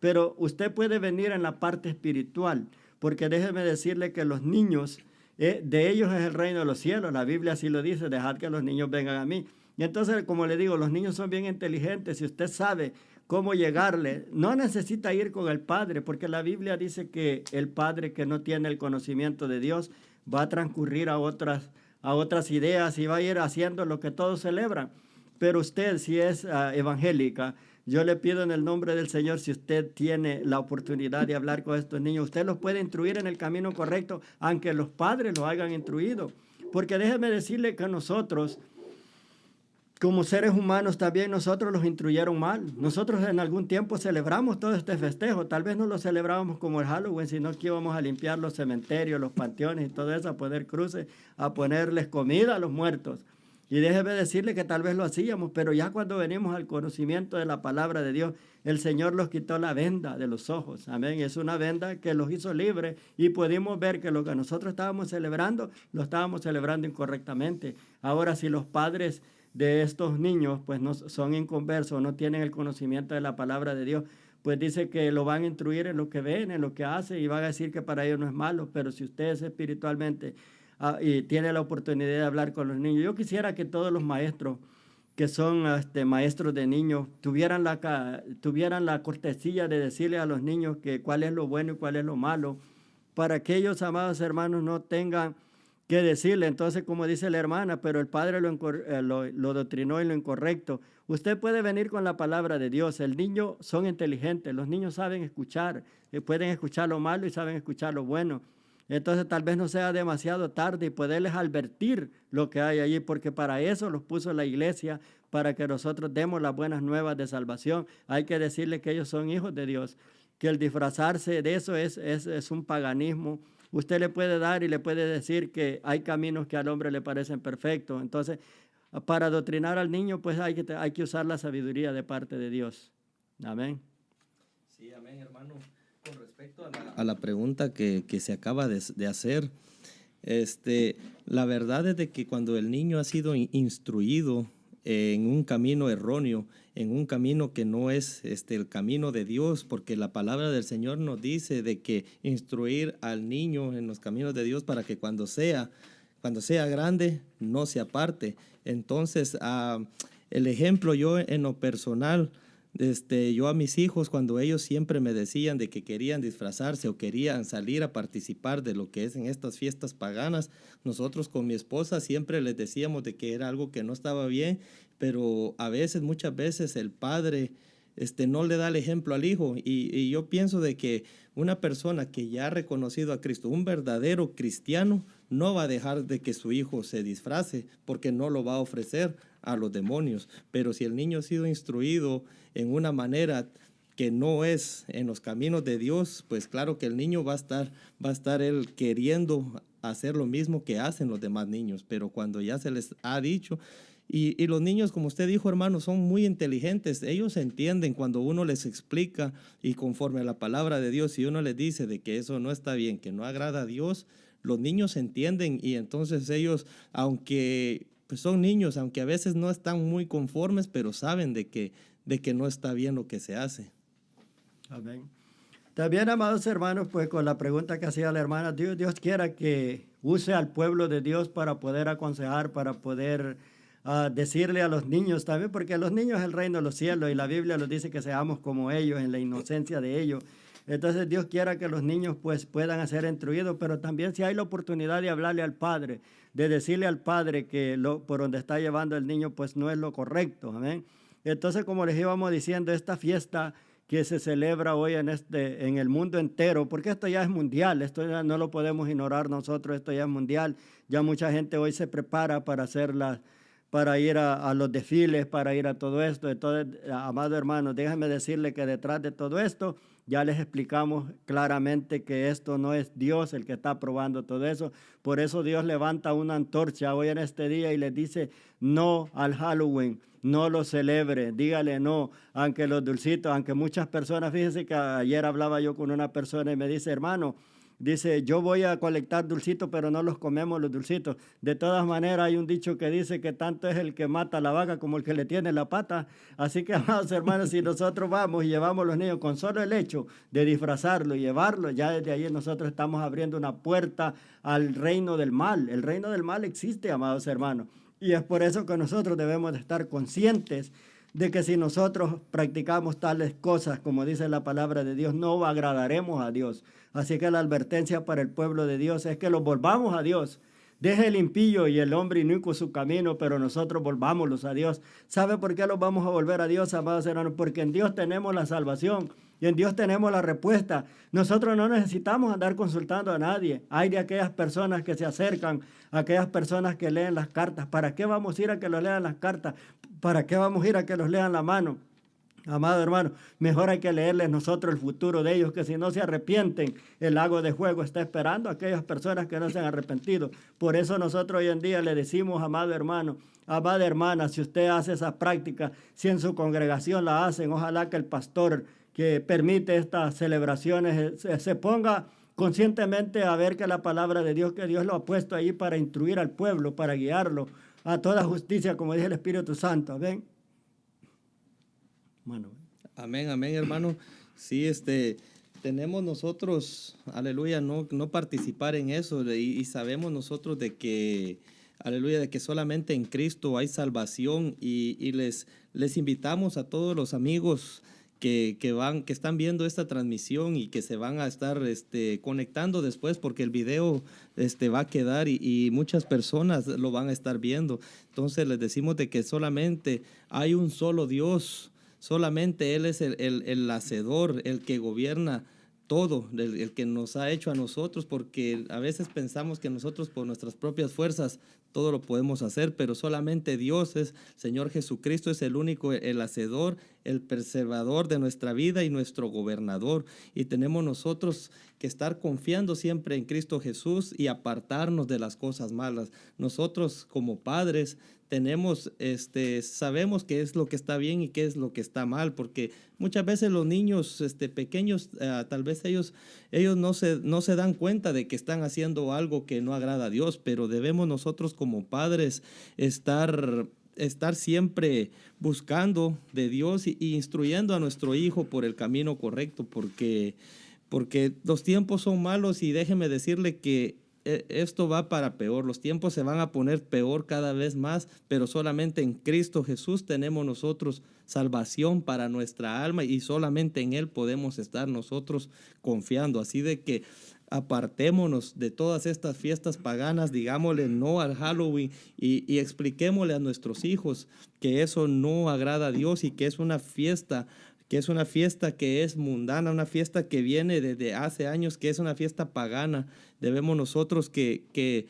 A: Pero usted puede venir en la parte espiritual. Porque déjeme decirle que los niños, eh, de ellos es el reino de los cielos. La Biblia así lo dice, dejad que los niños vengan a mí. Y entonces, como le digo, los niños son bien inteligentes. Si usted sabe cómo llegarle, no necesita ir con el Padre, porque la Biblia dice que el Padre que no tiene el conocimiento de Dios va a transcurrir a otras, a otras ideas y va a ir haciendo lo que todos celebran. Pero usted, si es ah, evangélica, yo le pido en el nombre del Señor, si usted tiene la oportunidad de hablar con estos niños, usted los puede instruir en el camino correcto, aunque los padres los hayan instruido. Porque déjeme decirle que nosotros como seres humanos también nosotros los instruyeron mal. Nosotros en algún tiempo celebramos todo este festejo. Tal vez no lo celebrábamos como el Halloween, sino que íbamos a limpiar los cementerios, los panteones y todo eso, a poner cruces, a ponerles comida a los muertos. Y déjeme decirle que tal vez lo hacíamos, pero ya cuando venimos al conocimiento de la palabra de Dios, el Señor los quitó la venda de los ojos. Amén. Es una venda que los hizo libres y pudimos ver que lo que nosotros estábamos celebrando, lo estábamos celebrando incorrectamente. Ahora, si los padres de estos niños pues no son inconversos, no tienen el conocimiento de la palabra de Dios, pues dice que lo van a instruir en lo que ven, en lo que hace y van a decir que para ellos no es malo, pero si usted es espiritualmente ah, y tiene la oportunidad de hablar con los niños, yo quisiera que todos los maestros que son este, maestros de niños tuvieran la, tuvieran la cortesía de decirle a los niños que cuál es lo bueno y cuál es lo malo, para que ellos, amados hermanos, no tengan qué decirle. Entonces, como dice la hermana, pero el padre lo, eh, lo, lo, doctrinó en lo incorrecto. Usted puede venir con la palabra de Dios. El niño son inteligentes, los niños saben escuchar, eh, pueden escuchar lo malo y saben escuchar lo bueno. Entonces tal vez no sea demasiado tarde y poderles advertir lo que hay allí, porque para eso los puso la iglesia, para que nosotros demos las buenas nuevas de salvación. Hay que decirle que ellos son hijos de Dios, que el disfrazarse de eso es, es, es un paganismo usted le puede dar y le puede decir que hay caminos que al hombre le parecen perfectos. Entonces, para adoctrinar al niño, pues hay que, hay que usar la sabiduría de parte de Dios. Amén.
B: Sí, amén, hermano. Con respecto a la, pregunta que, que, se acaba de, de, hacer, este, la verdad es de que cuando el niño ha sido instruido en un camino erróneo, en un camino que no es este, el camino de Dios, porque la palabra del Señor nos dice de que instruir al niño en los caminos de Dios para que cuando sea, cuando sea grande, no se aparte. Entonces, ah, el ejemplo yo en lo personal, este, yo a mis hijos, cuando ellos siempre me decían de que querían disfrazarse o querían salir a participar de lo que es en estas fiestas paganas, nosotros con mi esposa siempre les decíamos de que era algo que no estaba bien, pero a veces, muchas veces el padre este, no le da el ejemplo al hijo. Y, yo pienso de que una persona que ya ha reconocido a Cristo, un verdadero cristiano, no va a dejar de que su hijo se disfrace porque no lo va a ofrecer a los demonios. Pero si el niño ha sido instruido en una manera que no es en los caminos de Dios, pues claro que el niño va a estar, va a estar él queriendo hacer lo mismo que hacen los demás niños. Pero cuando ya se les ha dicho, y, y, los niños, como usted dijo, hermano, son muy inteligentes. Ellos entienden cuando uno les explica y conforme a la palabra de Dios, si uno les dice de que eso no está bien, que no agrada a Dios, los niños entienden y entonces ellos, aunque pues son niños, aunque a veces no están muy conformes, pero saben de que, de que no está bien lo que se hace.
A: Amén. También, amados hermanos, pues con la pregunta que hacía la hermana, Dios, Dios quiera que use al pueblo de Dios para poder aconsejar, para poder uh, decirle a los niños también, porque los niños es el reino de los cielos y la Biblia nos dice que seamos como ellos, en la inocencia de ellos. Entonces Dios quiera que los niños pues puedan ser instruidos, pero también si hay la oportunidad de hablarle al padre, de decirle al padre que lo, por donde está llevando el niño pues no es lo correcto, amén. Entonces, como les íbamos diciendo, esta fiesta que se celebra hoy en, este, en el mundo entero, porque esto ya es mundial, esto ya no lo podemos ignorar nosotros, esto ya es mundial, ya mucha gente hoy se prepara para hacer para ir a, los desfiles, para ir a todo esto. Entonces, amado hermano, déjame decirle que detrás de todo esto ya les explicamos claramente que esto no es Dios el que está probando todo eso. Por eso Dios levanta una antorcha hoy en este día y les dice no al Halloween, no lo celebre, dígale no, aunque los dulcitos, aunque muchas personas, fíjense que ayer hablaba yo con una persona y me dice, hermano, Dice, yo voy a colectar dulcitos, pero no los comemos los dulcitos. De todas maneras, hay un dicho que dice que tanto es el que mata la vaca como el que le tiene la pata. Así que, amados hermanos, si nosotros vamos y llevamos a los niños con solo el hecho de disfrazarlo y llevarlo, ya desde ahí nosotros estamos abriendo una puerta al reino del mal. El reino del mal existe, amados hermanos. Y es por eso que nosotros debemos de estar conscientes de que si nosotros practicamos tales cosas, como dice la palabra de Dios, no agradaremos a Dios. Así que la advertencia para el pueblo de Dios es que los volvamos a Dios. Deje el impío y el hombre inicuo su camino, pero nosotros volvámoslos a Dios. ¿Sabe por qué los vamos a volver a Dios, amados hermanos? Porque en Dios tenemos la salvación y en Dios tenemos la respuesta. Nosotros no necesitamos andar consultando a nadie. Hay de aquellas personas que se acercan, aquellas personas que leen las cartas. ¿Para qué vamos a ir a que los lean las cartas? ¿Para qué vamos a ir a que los lean la mano? Amado hermano, mejor hay que leerles nosotros el futuro de ellos, que si no se arrepienten, el lago de fuego está esperando a aquellas personas que no se han arrepentido. Por eso nosotros hoy en día le decimos, amado hermano, amada hermana, si usted hace esa práctica, si en su congregación la hacen, ojalá que el pastor que permite estas celebraciones se, se ponga conscientemente a ver que la palabra de Dios, que Dios lo ha puesto ahí para instruir al pueblo, para guiarlo a toda justicia, como dice el Espíritu Santo. ¿Ven?
B: Amén, amén, hermano. Sí, este, tenemos nosotros, aleluya, no, no participar en eso y, sabemos nosotros de que, aleluya, de que solamente en Cristo hay salvación y, les, les invitamos a todos los amigos que, que, van, que están viendo esta transmisión y que se van a estar este, conectando después porque el video este, va a quedar y, y, muchas personas lo van a estar viendo. Entonces les decimos de que solamente hay un solo Dios Solamente Él es el, el, hacedor, el que gobierna todo, el, que nos ha hecho a nosotros, porque a veces pensamos que nosotros por nuestras propias fuerzas todo lo podemos hacer, pero solamente Dios es, Señor Jesucristo es el único, el hacedor, el preservador de nuestra vida y nuestro gobernador. Y tenemos nosotros que estar confiando siempre en Cristo Jesús y apartarnos de las cosas malas. Nosotros como padres tenemos, este, sabemos qué es lo que está bien y qué es lo que está mal, porque muchas veces los niños este, pequeños, eh, tal vez ellos, ellos no, se, no se dan cuenta de que están haciendo algo que no agrada a Dios, pero debemos nosotros como padres estar estar siempre buscando de Dios y, instruyendo a nuestro hijo por el camino correcto, porque, porque los tiempos son malos y déjeme decirle que e, esto va para peor, los tiempos se van a poner peor cada vez más, pero solamente en Cristo Jesús tenemos nosotros salvación para nuestra alma y solamente en Él podemos estar nosotros confiando. Así de que apartémonos de todas estas fiestas paganas, digámosle no al Halloween y, expliquémosle a nuestros hijos que eso no agrada a Dios y que es una fiesta que es una fiesta que es mundana, una fiesta que viene desde hace años, que es una fiesta pagana. Debemos nosotros que, que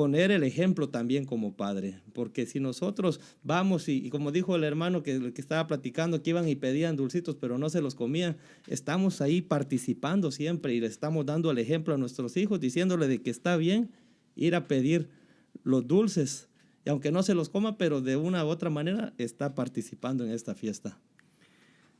B: poner el ejemplo también como padre, porque si nosotros vamos y, como dijo el hermano que, que estaba platicando, que iban y pedían dulcitos, pero no se los comían, estamos ahí participando siempre y le estamos dando el ejemplo a nuestros hijos, diciéndole de que está bien ir a pedir los dulces, y aunque no se los coma, pero de una u otra manera está participando en esta fiesta.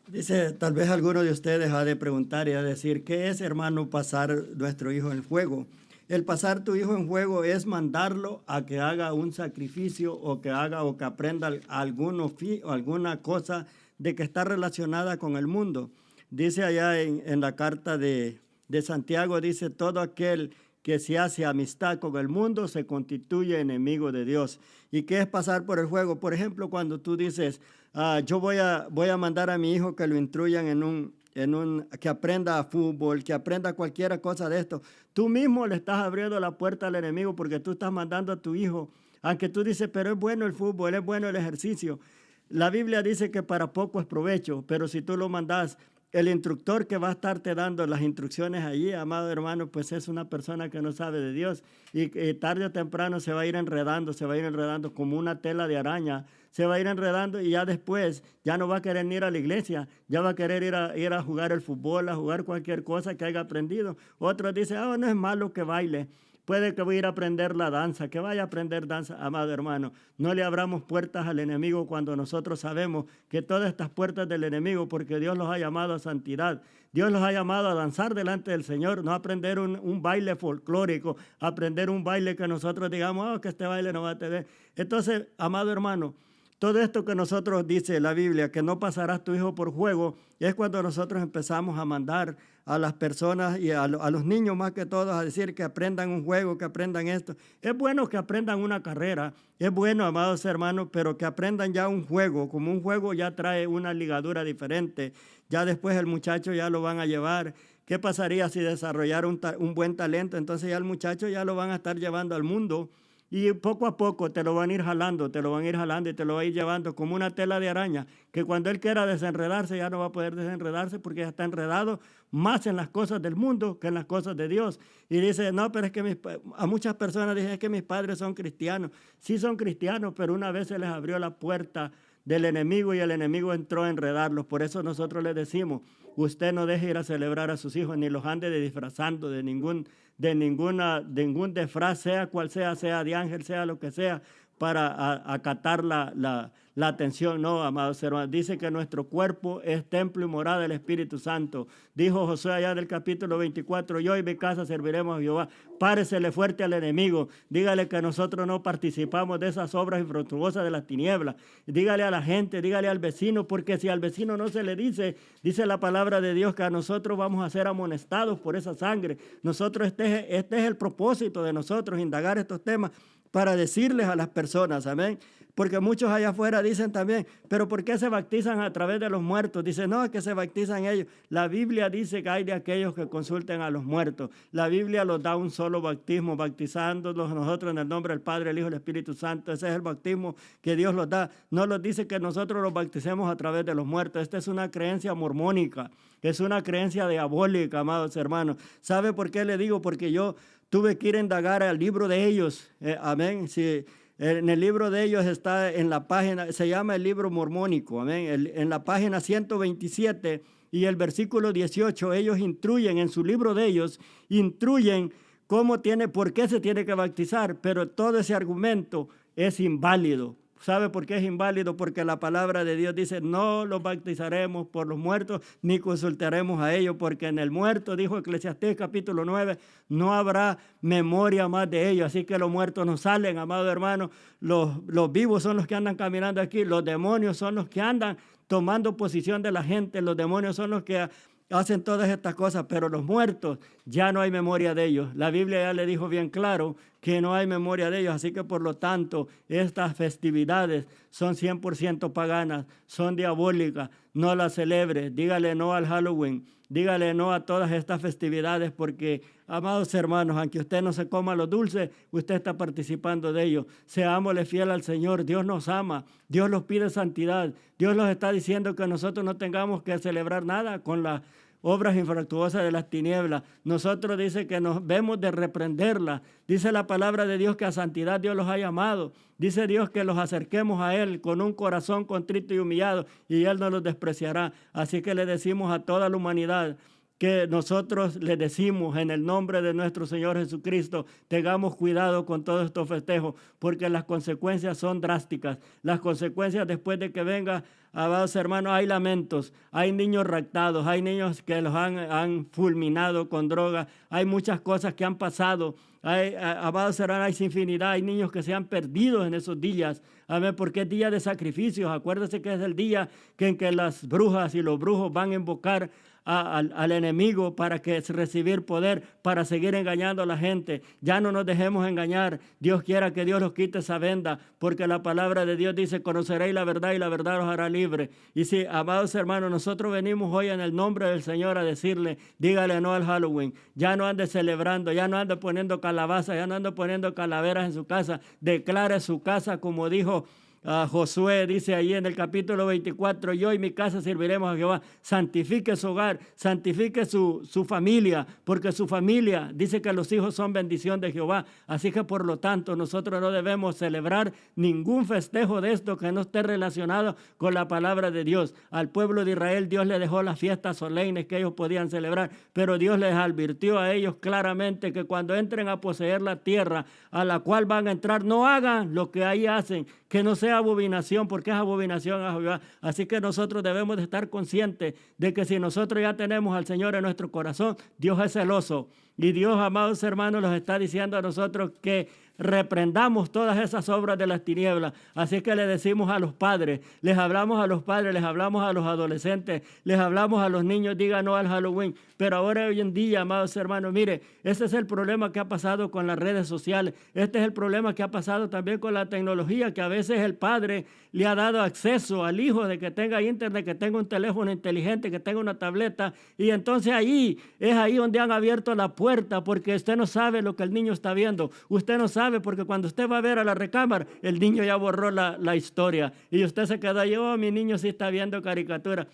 A: Dice, tal vez alguno de ustedes ha de preguntar y ha de decir, ¿qué es, hermano, pasar nuestro hijo en fuego? El pasar tu hijo en fuego es mandarlo a que haga un sacrificio o que haga o que aprenda alguno, alguna cosa de que está relacionada con el mundo. Dice allá en, en la carta de, de Santiago, dice, todo aquel que se hace amistad con el mundo se constituye enemigo de Dios. ¿Y qué es pasar por el juego? Por ejemplo, cuando tú dices, ah, yo voy a, voy a mandar a mi hijo que lo instruyan en un, en un, que aprenda a fútbol, que aprenda cualquier cosa de esto, tú mismo le estás abriendo la puerta al enemigo porque tú estás mandando a tu hijo, aunque tú dices, pero es bueno el fútbol, es bueno el ejercicio. La Biblia dice que para poco es provecho, pero si tú lo mandas el instructor que va a estarte dando las instrucciones allí, amado hermano, pues es una persona que no sabe de Dios. Y, tarde o temprano se va a ir enredando, se va a ir enredando como una tela de araña, se va a ir enredando y ya después ya no va a querer ir a la iglesia, ya va a querer ir a, ir a jugar el fútbol, a jugar cualquier cosa que haya aprendido. Otros dicen, oh, no es malo que baile. Puede que vaya a ir a aprender la danza, que vaya a aprender danza, amado hermano. No le abramos puertas al enemigo cuando nosotros sabemos que todas estas puertas del enemigo, porque Dios los ha llamado a santidad. Dios los ha llamado a danzar delante del Señor, no a aprender un, baile folclórico, aprender un baile que nosotros digamos, oh, que este baile no va a tener. Entonces, amado hermano, todo esto que nosotros dice la Biblia, que no pasarás tu hijo por juego, es cuando nosotros empezamos a mandar a las personas y a, los niños más que todos a decir que aprendan un juego, que aprendan esto. Es bueno que aprendan una carrera, es bueno, amados hermanos, pero que aprendan ya un juego. Como un juego ya trae una ligadura diferente, ya después el muchacho ya lo van a llevar. ¿Qué pasaría si desarrollara un, un buen talento? Entonces ya el muchacho ya lo van a estar llevando al mundo y poco a poco te lo van a ir jalando, te lo van a ir jalando y te lo va a ir llevando como una tela de araña, que cuando él quiera desenredarse ya no va a poder desenredarse porque ya está enredado más en las cosas del mundo que en las cosas de Dios. Y dice, no, pero es que a muchas personas dicen que mis padres son cristianos. Sí son cristianos, pero una vez se les abrió la puerta del enemigo y el enemigo entró a enredarlos. Por eso nosotros le decimos, usted no deje ir a celebrar a sus hijos ni los ande de disfrazando de ningún de ninguna de ningún disfraz, sea cual sea, sea de ángel, sea lo que sea, para acatar la, la, la atención, no, amados hermanos. Dice que nuestro cuerpo es templo y morada del Espíritu Santo. Dijo José allá del capítulo 24, yo y mi casa serviremos a Jehová. Páresele fuerte al enemigo. Dígale que nosotros no participamos de esas obras infructuosas de las tinieblas. Dígale a la gente, dígale al vecino, porque si al vecino no se le dice, dice la palabra de Dios que a nosotros vamos a ser amonestados por esa sangre. Nosotros, este, este es el propósito de nosotros, indagar estos temas para decirles a las personas, amén. Porque muchos allá afuera dicen también, pero ¿por qué se bautizan a través de los muertos? Dicen, no, es que se bautizan ellos. La Biblia dice que hay de aquellos que consulten a los muertos. La Biblia los da un solo bautismo, bautizándolos nosotros en el nombre del Padre, el Hijo y el Espíritu Santo. Ese es el bautismo que Dios los da. No los dice que nosotros los bauticemos a través de los muertos. Esta es una creencia mormónica, es una creencia diabólica, amados hermanos. ¿Sabe por qué le digo? Porque yo tuve que ir a indagar al libro de ellos. Eh, amén. Si, en el libro de ellos está en la página, se llama el libro mormónico. Amén. en la página 127 y el versículo 18, ellos instruyen en su libro de ellos, instruyen cómo tiene, por qué se tiene que bautizar, pero todo ese argumento es inválido. ¿Sabe por qué es inválido? Porque la palabra de Dios dice, no los bautizaremos por los muertos, ni consultaremos a ellos, porque en el muerto, dijo Eclesiastés capítulo 9, no habrá memoria más de ellos. Así que los muertos no salen, amado hermano. Los, los vivos son los que andan caminando aquí, los demonios son los que andan tomando posición de la gente, los demonios son los que hacen todas estas cosas, pero los muertos ya no hay memoria de ellos. La Biblia ya le dijo bien claro que no hay memoria de ellos, así que por lo tanto estas festividades son 100% paganas, son diabólicas, no las celebre, dígale no al Halloween, dígale no a todas estas festividades porque, amados hermanos, aunque usted no se coma los dulces, usted está participando de ellos. Seámosle fiel al Señor, Dios nos ama, Dios nos pide santidad, Dios nos está diciendo que nosotros no tengamos que celebrar nada con la obras infractuosas de las tinieblas. Nosotros dice que nos vemos de reprenderlas. Dice la palabra de Dios que a santidad Dios los ha llamado. Dice Dios que los acerquemos a Él con un corazón contrito y humillado y Él no los despreciará. Así que le decimos a toda la humanidad, que nosotros le decimos en el nombre de nuestro Señor Jesucristo, tengamos cuidado con todos estos festejos, porque las consecuencias son drásticas. Las consecuencias después de que venga, amados hermanos, hay lamentos, hay niños raptados, hay niños que los han, han fulminado con droga, hay muchas cosas que han pasado. Hay, amados hermanos, hay infinidad, hay niños que se han perdido en esos días. Amén, porque es día de sacrificios. Acuérdese que es el día en que las brujas y los brujos van a invocar al, enemigo para que recibir poder, para seguir engañando a la gente. Ya no nos dejemos engañar. Dios quiera que Dios nos quite esa venda, porque la palabra de Dios dice, conoceréis la verdad y la verdad os hará libre. Y si, amados hermanos, nosotros venimos hoy en el nombre del Señor a decirle, dígale no al Halloween. Ya no ande celebrando, ya no ande poniendo calabaza, ya no ande poniendo calaveras en su casa. Declare su casa como dijo Josué dice ahí en el capítulo 24, yo y mi casa serviremos a Jehová. Santifique su hogar, santifique su, su familia, porque su familia dice que los hijos son bendición de Jehová. Así que por lo tanto nosotros no debemos celebrar ningún festejo de esto que no esté relacionado con la palabra de Dios. Al pueblo de Israel Dios le dejó las fiestas solemnes que ellos podían celebrar, pero Dios les advirtió a ellos claramente que cuando entren a poseer la tierra a la cual van a entrar, no hagan lo que ahí hacen, que no sea abominación, porque es abominación a Jehová. Así que nosotros debemos de estar conscientes de que si nosotros ya tenemos al Señor en nuestro corazón, Dios es celoso. Y Dios, amados hermanos, nos está diciendo a nosotros que reprendamos todas esas obras de las tinieblas. Así que le decimos a los padres, les hablamos a los padres, les hablamos a los adolescentes, les hablamos a los niños, digan no al Halloween. Pero ahora hoy en día, amados hermanos, mire, ese es el problema que ha pasado con las redes sociales. Este es el problema que ha pasado también con la tecnología, que a veces el padre le ha dado acceso al hijo de que tenga internet, que tenga un teléfono inteligente, que tenga una tableta. Y entonces ahí es ahí donde han abierto la puerta, porque usted no sabe lo que el niño está viendo. Usted no sabe porque cuando usted va a ver a la recámara, el niño ya borró la, la historia y usted se quedó ahí, oh, mi niño sí está viendo caricatura.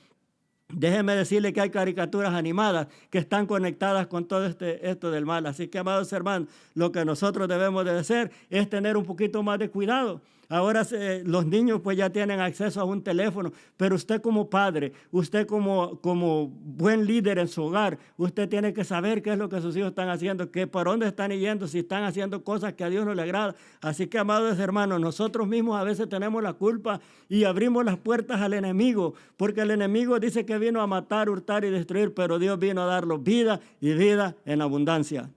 A: Déjeme decirle que hay caricaturas animadas que están conectadas con todo este, esto del mal. Así que, amados hermanos, lo que nosotros debemos de hacer es tener un poquito más de cuidado. Ahora los niños pues ya tienen acceso a un teléfono, pero usted como padre, usted como, como buen líder en su hogar, usted tiene que saber qué es lo que sus hijos están haciendo, que por dónde están yendo, si están haciendo cosas que a Dios no le agrada. Así que, amados hermanos, nosotros mismos a veces tenemos la culpa y abrimos las puertas al enemigo, porque el enemigo dice que vino a matar, hurtar y destruir, pero Dios vino a darnos vida y vida en abundancia.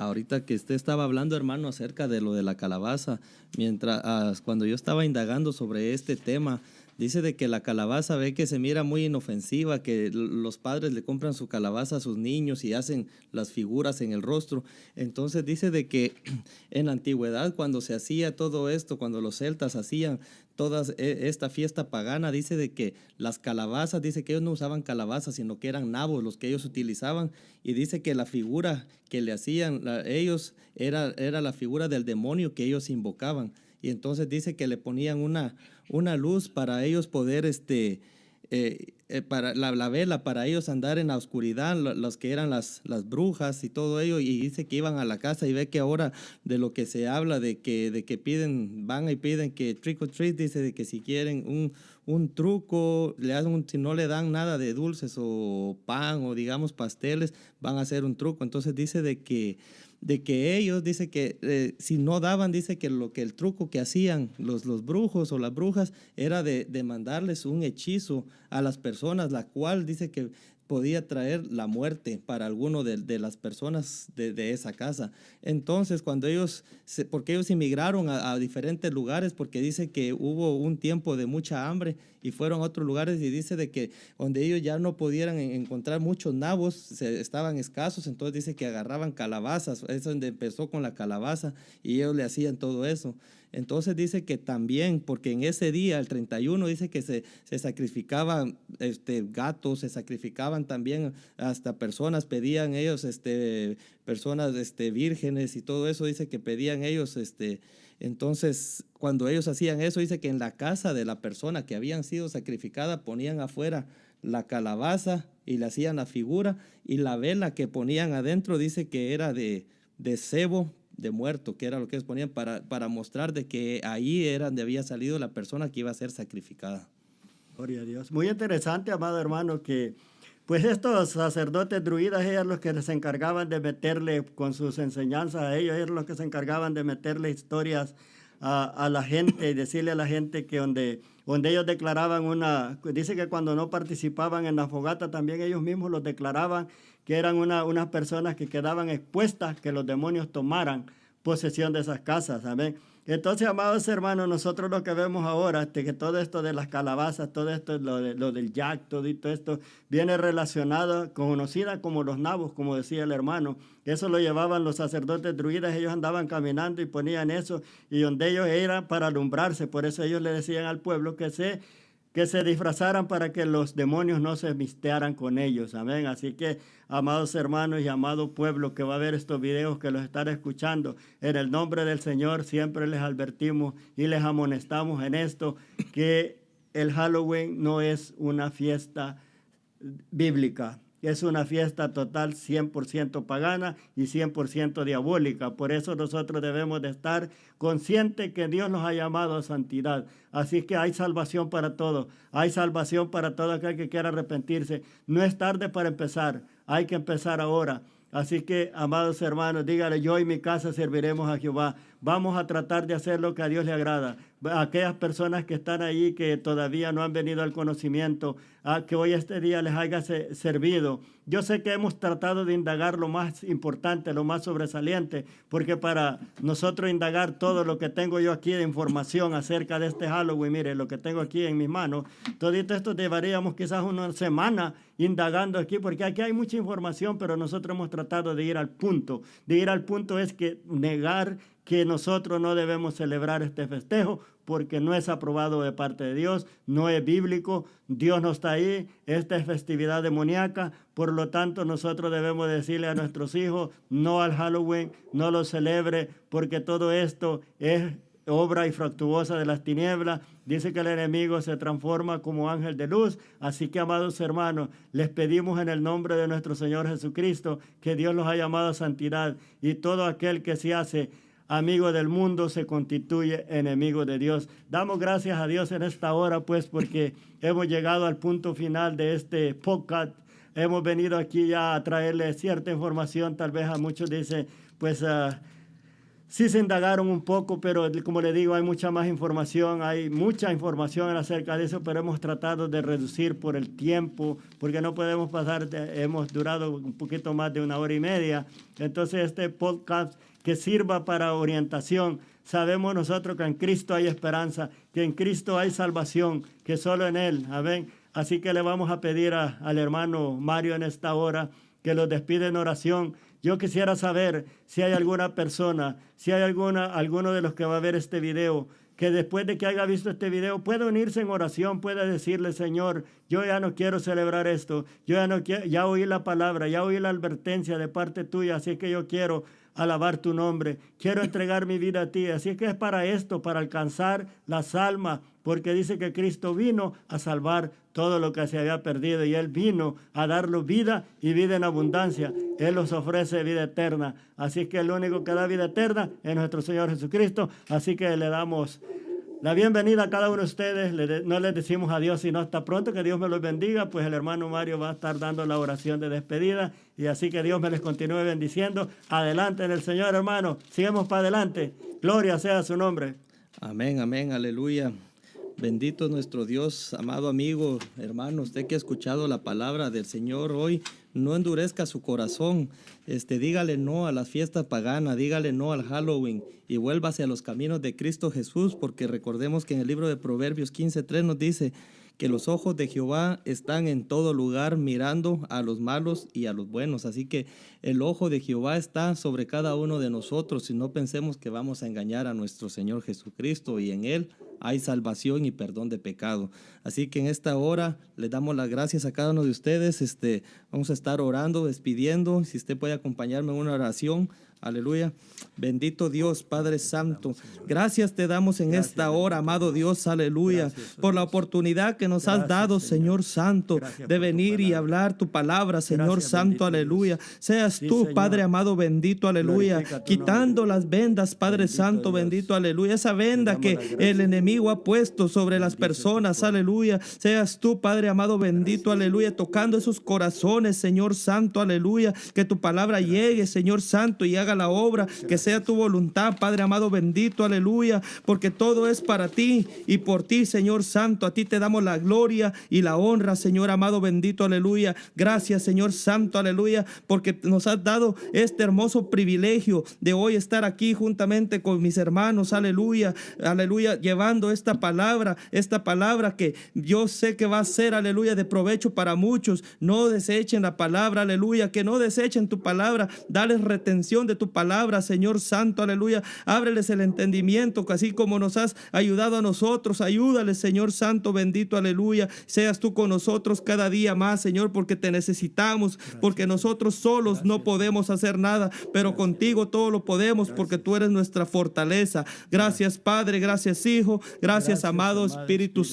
B: Ahorita que usted estaba hablando, hermano, acerca de lo de la calabaza, mientras ah, cuando yo estaba indagando sobre este tema, Dice de que la calabaza ve que se mira muy inofensiva, que los padres le compran su calabaza a sus niños y hacen las figuras en el rostro. Entonces dice de que en la antigüedad cuando se hacía todo esto, cuando los celtas hacían toda e, esta fiesta pagana, dice de que las calabazas, dice que ellos no usaban calabazas, sino que eran nabos los que ellos utilizaban. Y dice que la figura que le hacían ellos era, era la figura del demonio que ellos invocaban y entonces dice que le ponían una, una luz para ellos poder, este, eh, eh, para la, vela, para ellos andar en la oscuridad, los que eran las, las brujas y todo ello, y dice que iban a la casa y ve que ahora de lo que se habla, de que, de que piden, van y piden que trick or treat, dice de que si quieren un, un truco, le hacen si no le dan nada de dulces o pan o digamos pasteles, van a hacer un truco. Entonces dice de que de que ellos, dice que eh, si no daban, dice que lo que el truco que hacían los, los brujos o las brujas era de, de mandarles un hechizo a las personas, la cual dice que podía traer la muerte para alguno de, las personas de, esa casa. Entonces, cuando ellos, porque ellos emigraron a, diferentes lugares, porque dice que hubo un tiempo de mucha hambre y fueron a otros lugares y dice de que donde ellos ya no pudieran encontrar muchos nabos, se, estaban escasos, entonces dice que agarraban calabazas, es donde empezó con la calabaza y ellos le hacían todo eso. Entonces dice que también, porque en ese día, el 31, dice que se, sacrificaban este, gatos, se sacrificaban también hasta personas, pedían ellos, este, personas este, vírgenes y todo eso, dice que pedían ellos, este, entonces cuando ellos hacían eso, dice que en la casa de la persona que habían sido sacrificada ponían afuera la calabaza y le hacían la figura y la vela que ponían adentro dice que era de, de cebo de muerto, que era lo que ellos ponían para, para mostrar de que ahí era donde había salido la persona que iba a ser sacrificada.
A: Gloria a Dios. Muy interesante, amado hermano, que pues estos sacerdotes druidas, ellos los que se encargaban de meterle con sus enseñanzas a ellos, ellos los que se encargaban de meterle historias a, a, la gente y decirle a la gente que donde, donde ellos declaraban una, dice que cuando no participaban en la fogata también ellos mismos los declaraban que eran una, unas personas que quedaban expuestas, que los demonios tomaran posesión de esas casas, amén. Entonces, amados hermanos, nosotros lo que vemos ahora, este, que todo esto de las calabazas, todo esto, lo, de, lo del jack, todo esto, viene relacionado, conocida como los nabos, como decía el hermano. Eso lo llevaban los sacerdotes druidas, ellos andaban caminando y ponían eso, y donde ellos eran para alumbrarse, por eso ellos le decían al pueblo que se que se disfrazaran para que los demonios no se mistearan con ellos. Amén. Así que, amados hermanos y amado pueblo que va a ver estos videos, que los están escuchando, en el nombre del Señor siempre les advertimos y les amonestamos en esto, que el Halloween no es una fiesta bíblica es una fiesta total 100% pagana y 100% diabólica. Por eso nosotros debemos de estar conscientes que Dios nos ha llamado a santidad. Así que hay salvación para todos. Hay salvación para todo aquel que quiera arrepentirse. No es tarde para empezar. Hay que empezar ahora. Así que, amados hermanos, dígale, yo y mi casa serviremos a Jehová. Vamos a tratar de hacer lo que a Dios le agrada aquellas personas que están ahí que todavía no han venido al conocimiento, a que hoy este día les haya servido. Yo sé que hemos tratado de indagar lo más importante, lo más sobresaliente, porque para nosotros indagar todo lo que tengo yo aquí de información acerca de este Halloween, mire, lo que tengo aquí en mis manos, todo esto llevaríamos quizás una semana indagando aquí, porque aquí hay mucha información, pero nosotros hemos tratado de ir al punto. De ir al punto es que negar que nosotros no debemos celebrar este festejo porque no es aprobado de parte de Dios, no es bíblico, Dios no está ahí, esta es festividad demoníaca, por lo tanto nosotros debemos decirle a nuestros hijos, no al Halloween, no lo celebre, porque todo esto es obra infractuosa de las tinieblas. Dice que el enemigo se transforma como ángel de luz. Así que, amados hermanos, les pedimos en el nombre de nuestro Señor Jesucristo que Dios los haya llamado a santidad y todo aquel que se hace amigo del mundo se constituye enemigo de Dios. Damos gracias a Dios en esta hora, pues, porque hemos llegado al punto final de este podcast. Hemos venido aquí ya a traerle cierta información, tal vez a muchos dicen, pues, uh, sí se indagaron un poco, pero como le digo, hay mucha más información, hay mucha información acerca de eso, pero hemos tratado de reducir por el tiempo, porque no podemos pasar, hemos durado un poquito más de una hora y media. Entonces, este podcast que sirva para orientación. Sabemos nosotros que en Cristo hay esperanza, que en Cristo hay salvación, que solo en Él. Amén. Así que le vamos a pedir al hermano Mario en esta hora que lo despide en oración. Yo quisiera saber si hay alguna persona, si hay alguna, alguno de los que va a ver este video, que después de que haya visto este video pueda unirse en oración, pueda decirle, Señor, yo ya no quiero celebrar esto, yo ya no quiero, ya oí la palabra, ya oí la advertencia de parte tuya, así que yo quiero alabar tu nombre. Quiero entregar mi vida a ti. Así que es para esto, para alcanzar las almas, porque dice que Cristo vino a salvar todo lo que se había perdido y Él vino a darnos vida y vida en abundancia. Él nos ofrece vida eterna. Así que el único que da vida eterna es nuestro Señor Jesucristo. Así que le damos la bienvenida a cada uno de ustedes. no les decimos adiós, sino hasta pronto. Que Dios me los bendiga. Pues el hermano Mario va a estar dando la oración de despedida. Y así que Dios me les continúe bendiciendo. Adelante en el Señor, hermano. Sigamos para adelante. Gloria sea su nombre.
B: Amén, amén, aleluya. Bendito nuestro Dios, amado amigo, hermano, usted que ha escuchado la palabra del Señor hoy, no endurezca su corazón, este, dígale no a las fiestas paganas, dígale no al Halloween y vuélvase a los caminos de Cristo Jesús, porque recordemos que en el libro de Proverbios 15.3 nos dice que los ojos de Jehová están en todo lugar mirando a los malos y a los buenos. Así que el ojo de Jehová está sobre cada uno de nosotros y no pensemos que vamos a engañar a nuestro Señor Jesucristo y en Él hay salvación y perdón de pecado. Así que en esta hora le damos las gracias a cada uno de ustedes. Este, vamos a estar orando, despidiendo. Si usted puede acompañarme en una oración. Aleluya. Bendito Dios, Padre Santo. Gracias te damos en esta hora, amado Dios, aleluya, por la oportunidad que nos has dado, Señor. Santo, de venir y hablar tu palabra, Señor Santo, aleluya. Seas tú, Padre amado, bendito, aleluya, quitando las vendas, Padre Santo, bendito, aleluya. Esa venda que el enemigo ha puesto sobre las personas, aleluya. Seas tú, Padre amado, bendito, aleluya, tocando esos corazones, Señor Santo, aleluya. Que tu palabra llegue, Señor Santo, y haga la obra, que sea tu voluntad, Padre amado, bendito, aleluya, porque todo es para ti y por ti, Señor Santo, a ti te damos la gloria y la honra, Señor amado, bendito, aleluya. Gracias, Señor Santo, aleluya, porque nos has dado este hermoso privilegio de hoy estar aquí juntamente con mis hermanos, aleluya, aleluya, llevando esta palabra, esta palabra que yo sé que va a ser, aleluya, de provecho para muchos. No desechen la palabra, aleluya, que no desechen tu palabra, dales retención de tu palabra, Señor Santo, aleluya. Ábreles el entendimiento, así como nos has ayudado a nosotros. Ayúdales, Señor Santo, bendito, aleluya. Seas tú con nosotros cada día más, Señor, porque te necesitamos, porque nosotros solos no podemos hacer nada, pero contigo todo lo podemos, porque tú eres nuestra fortaleza. Gracias, Padre, gracias, Hijo, gracias, amado Espíritu Santo.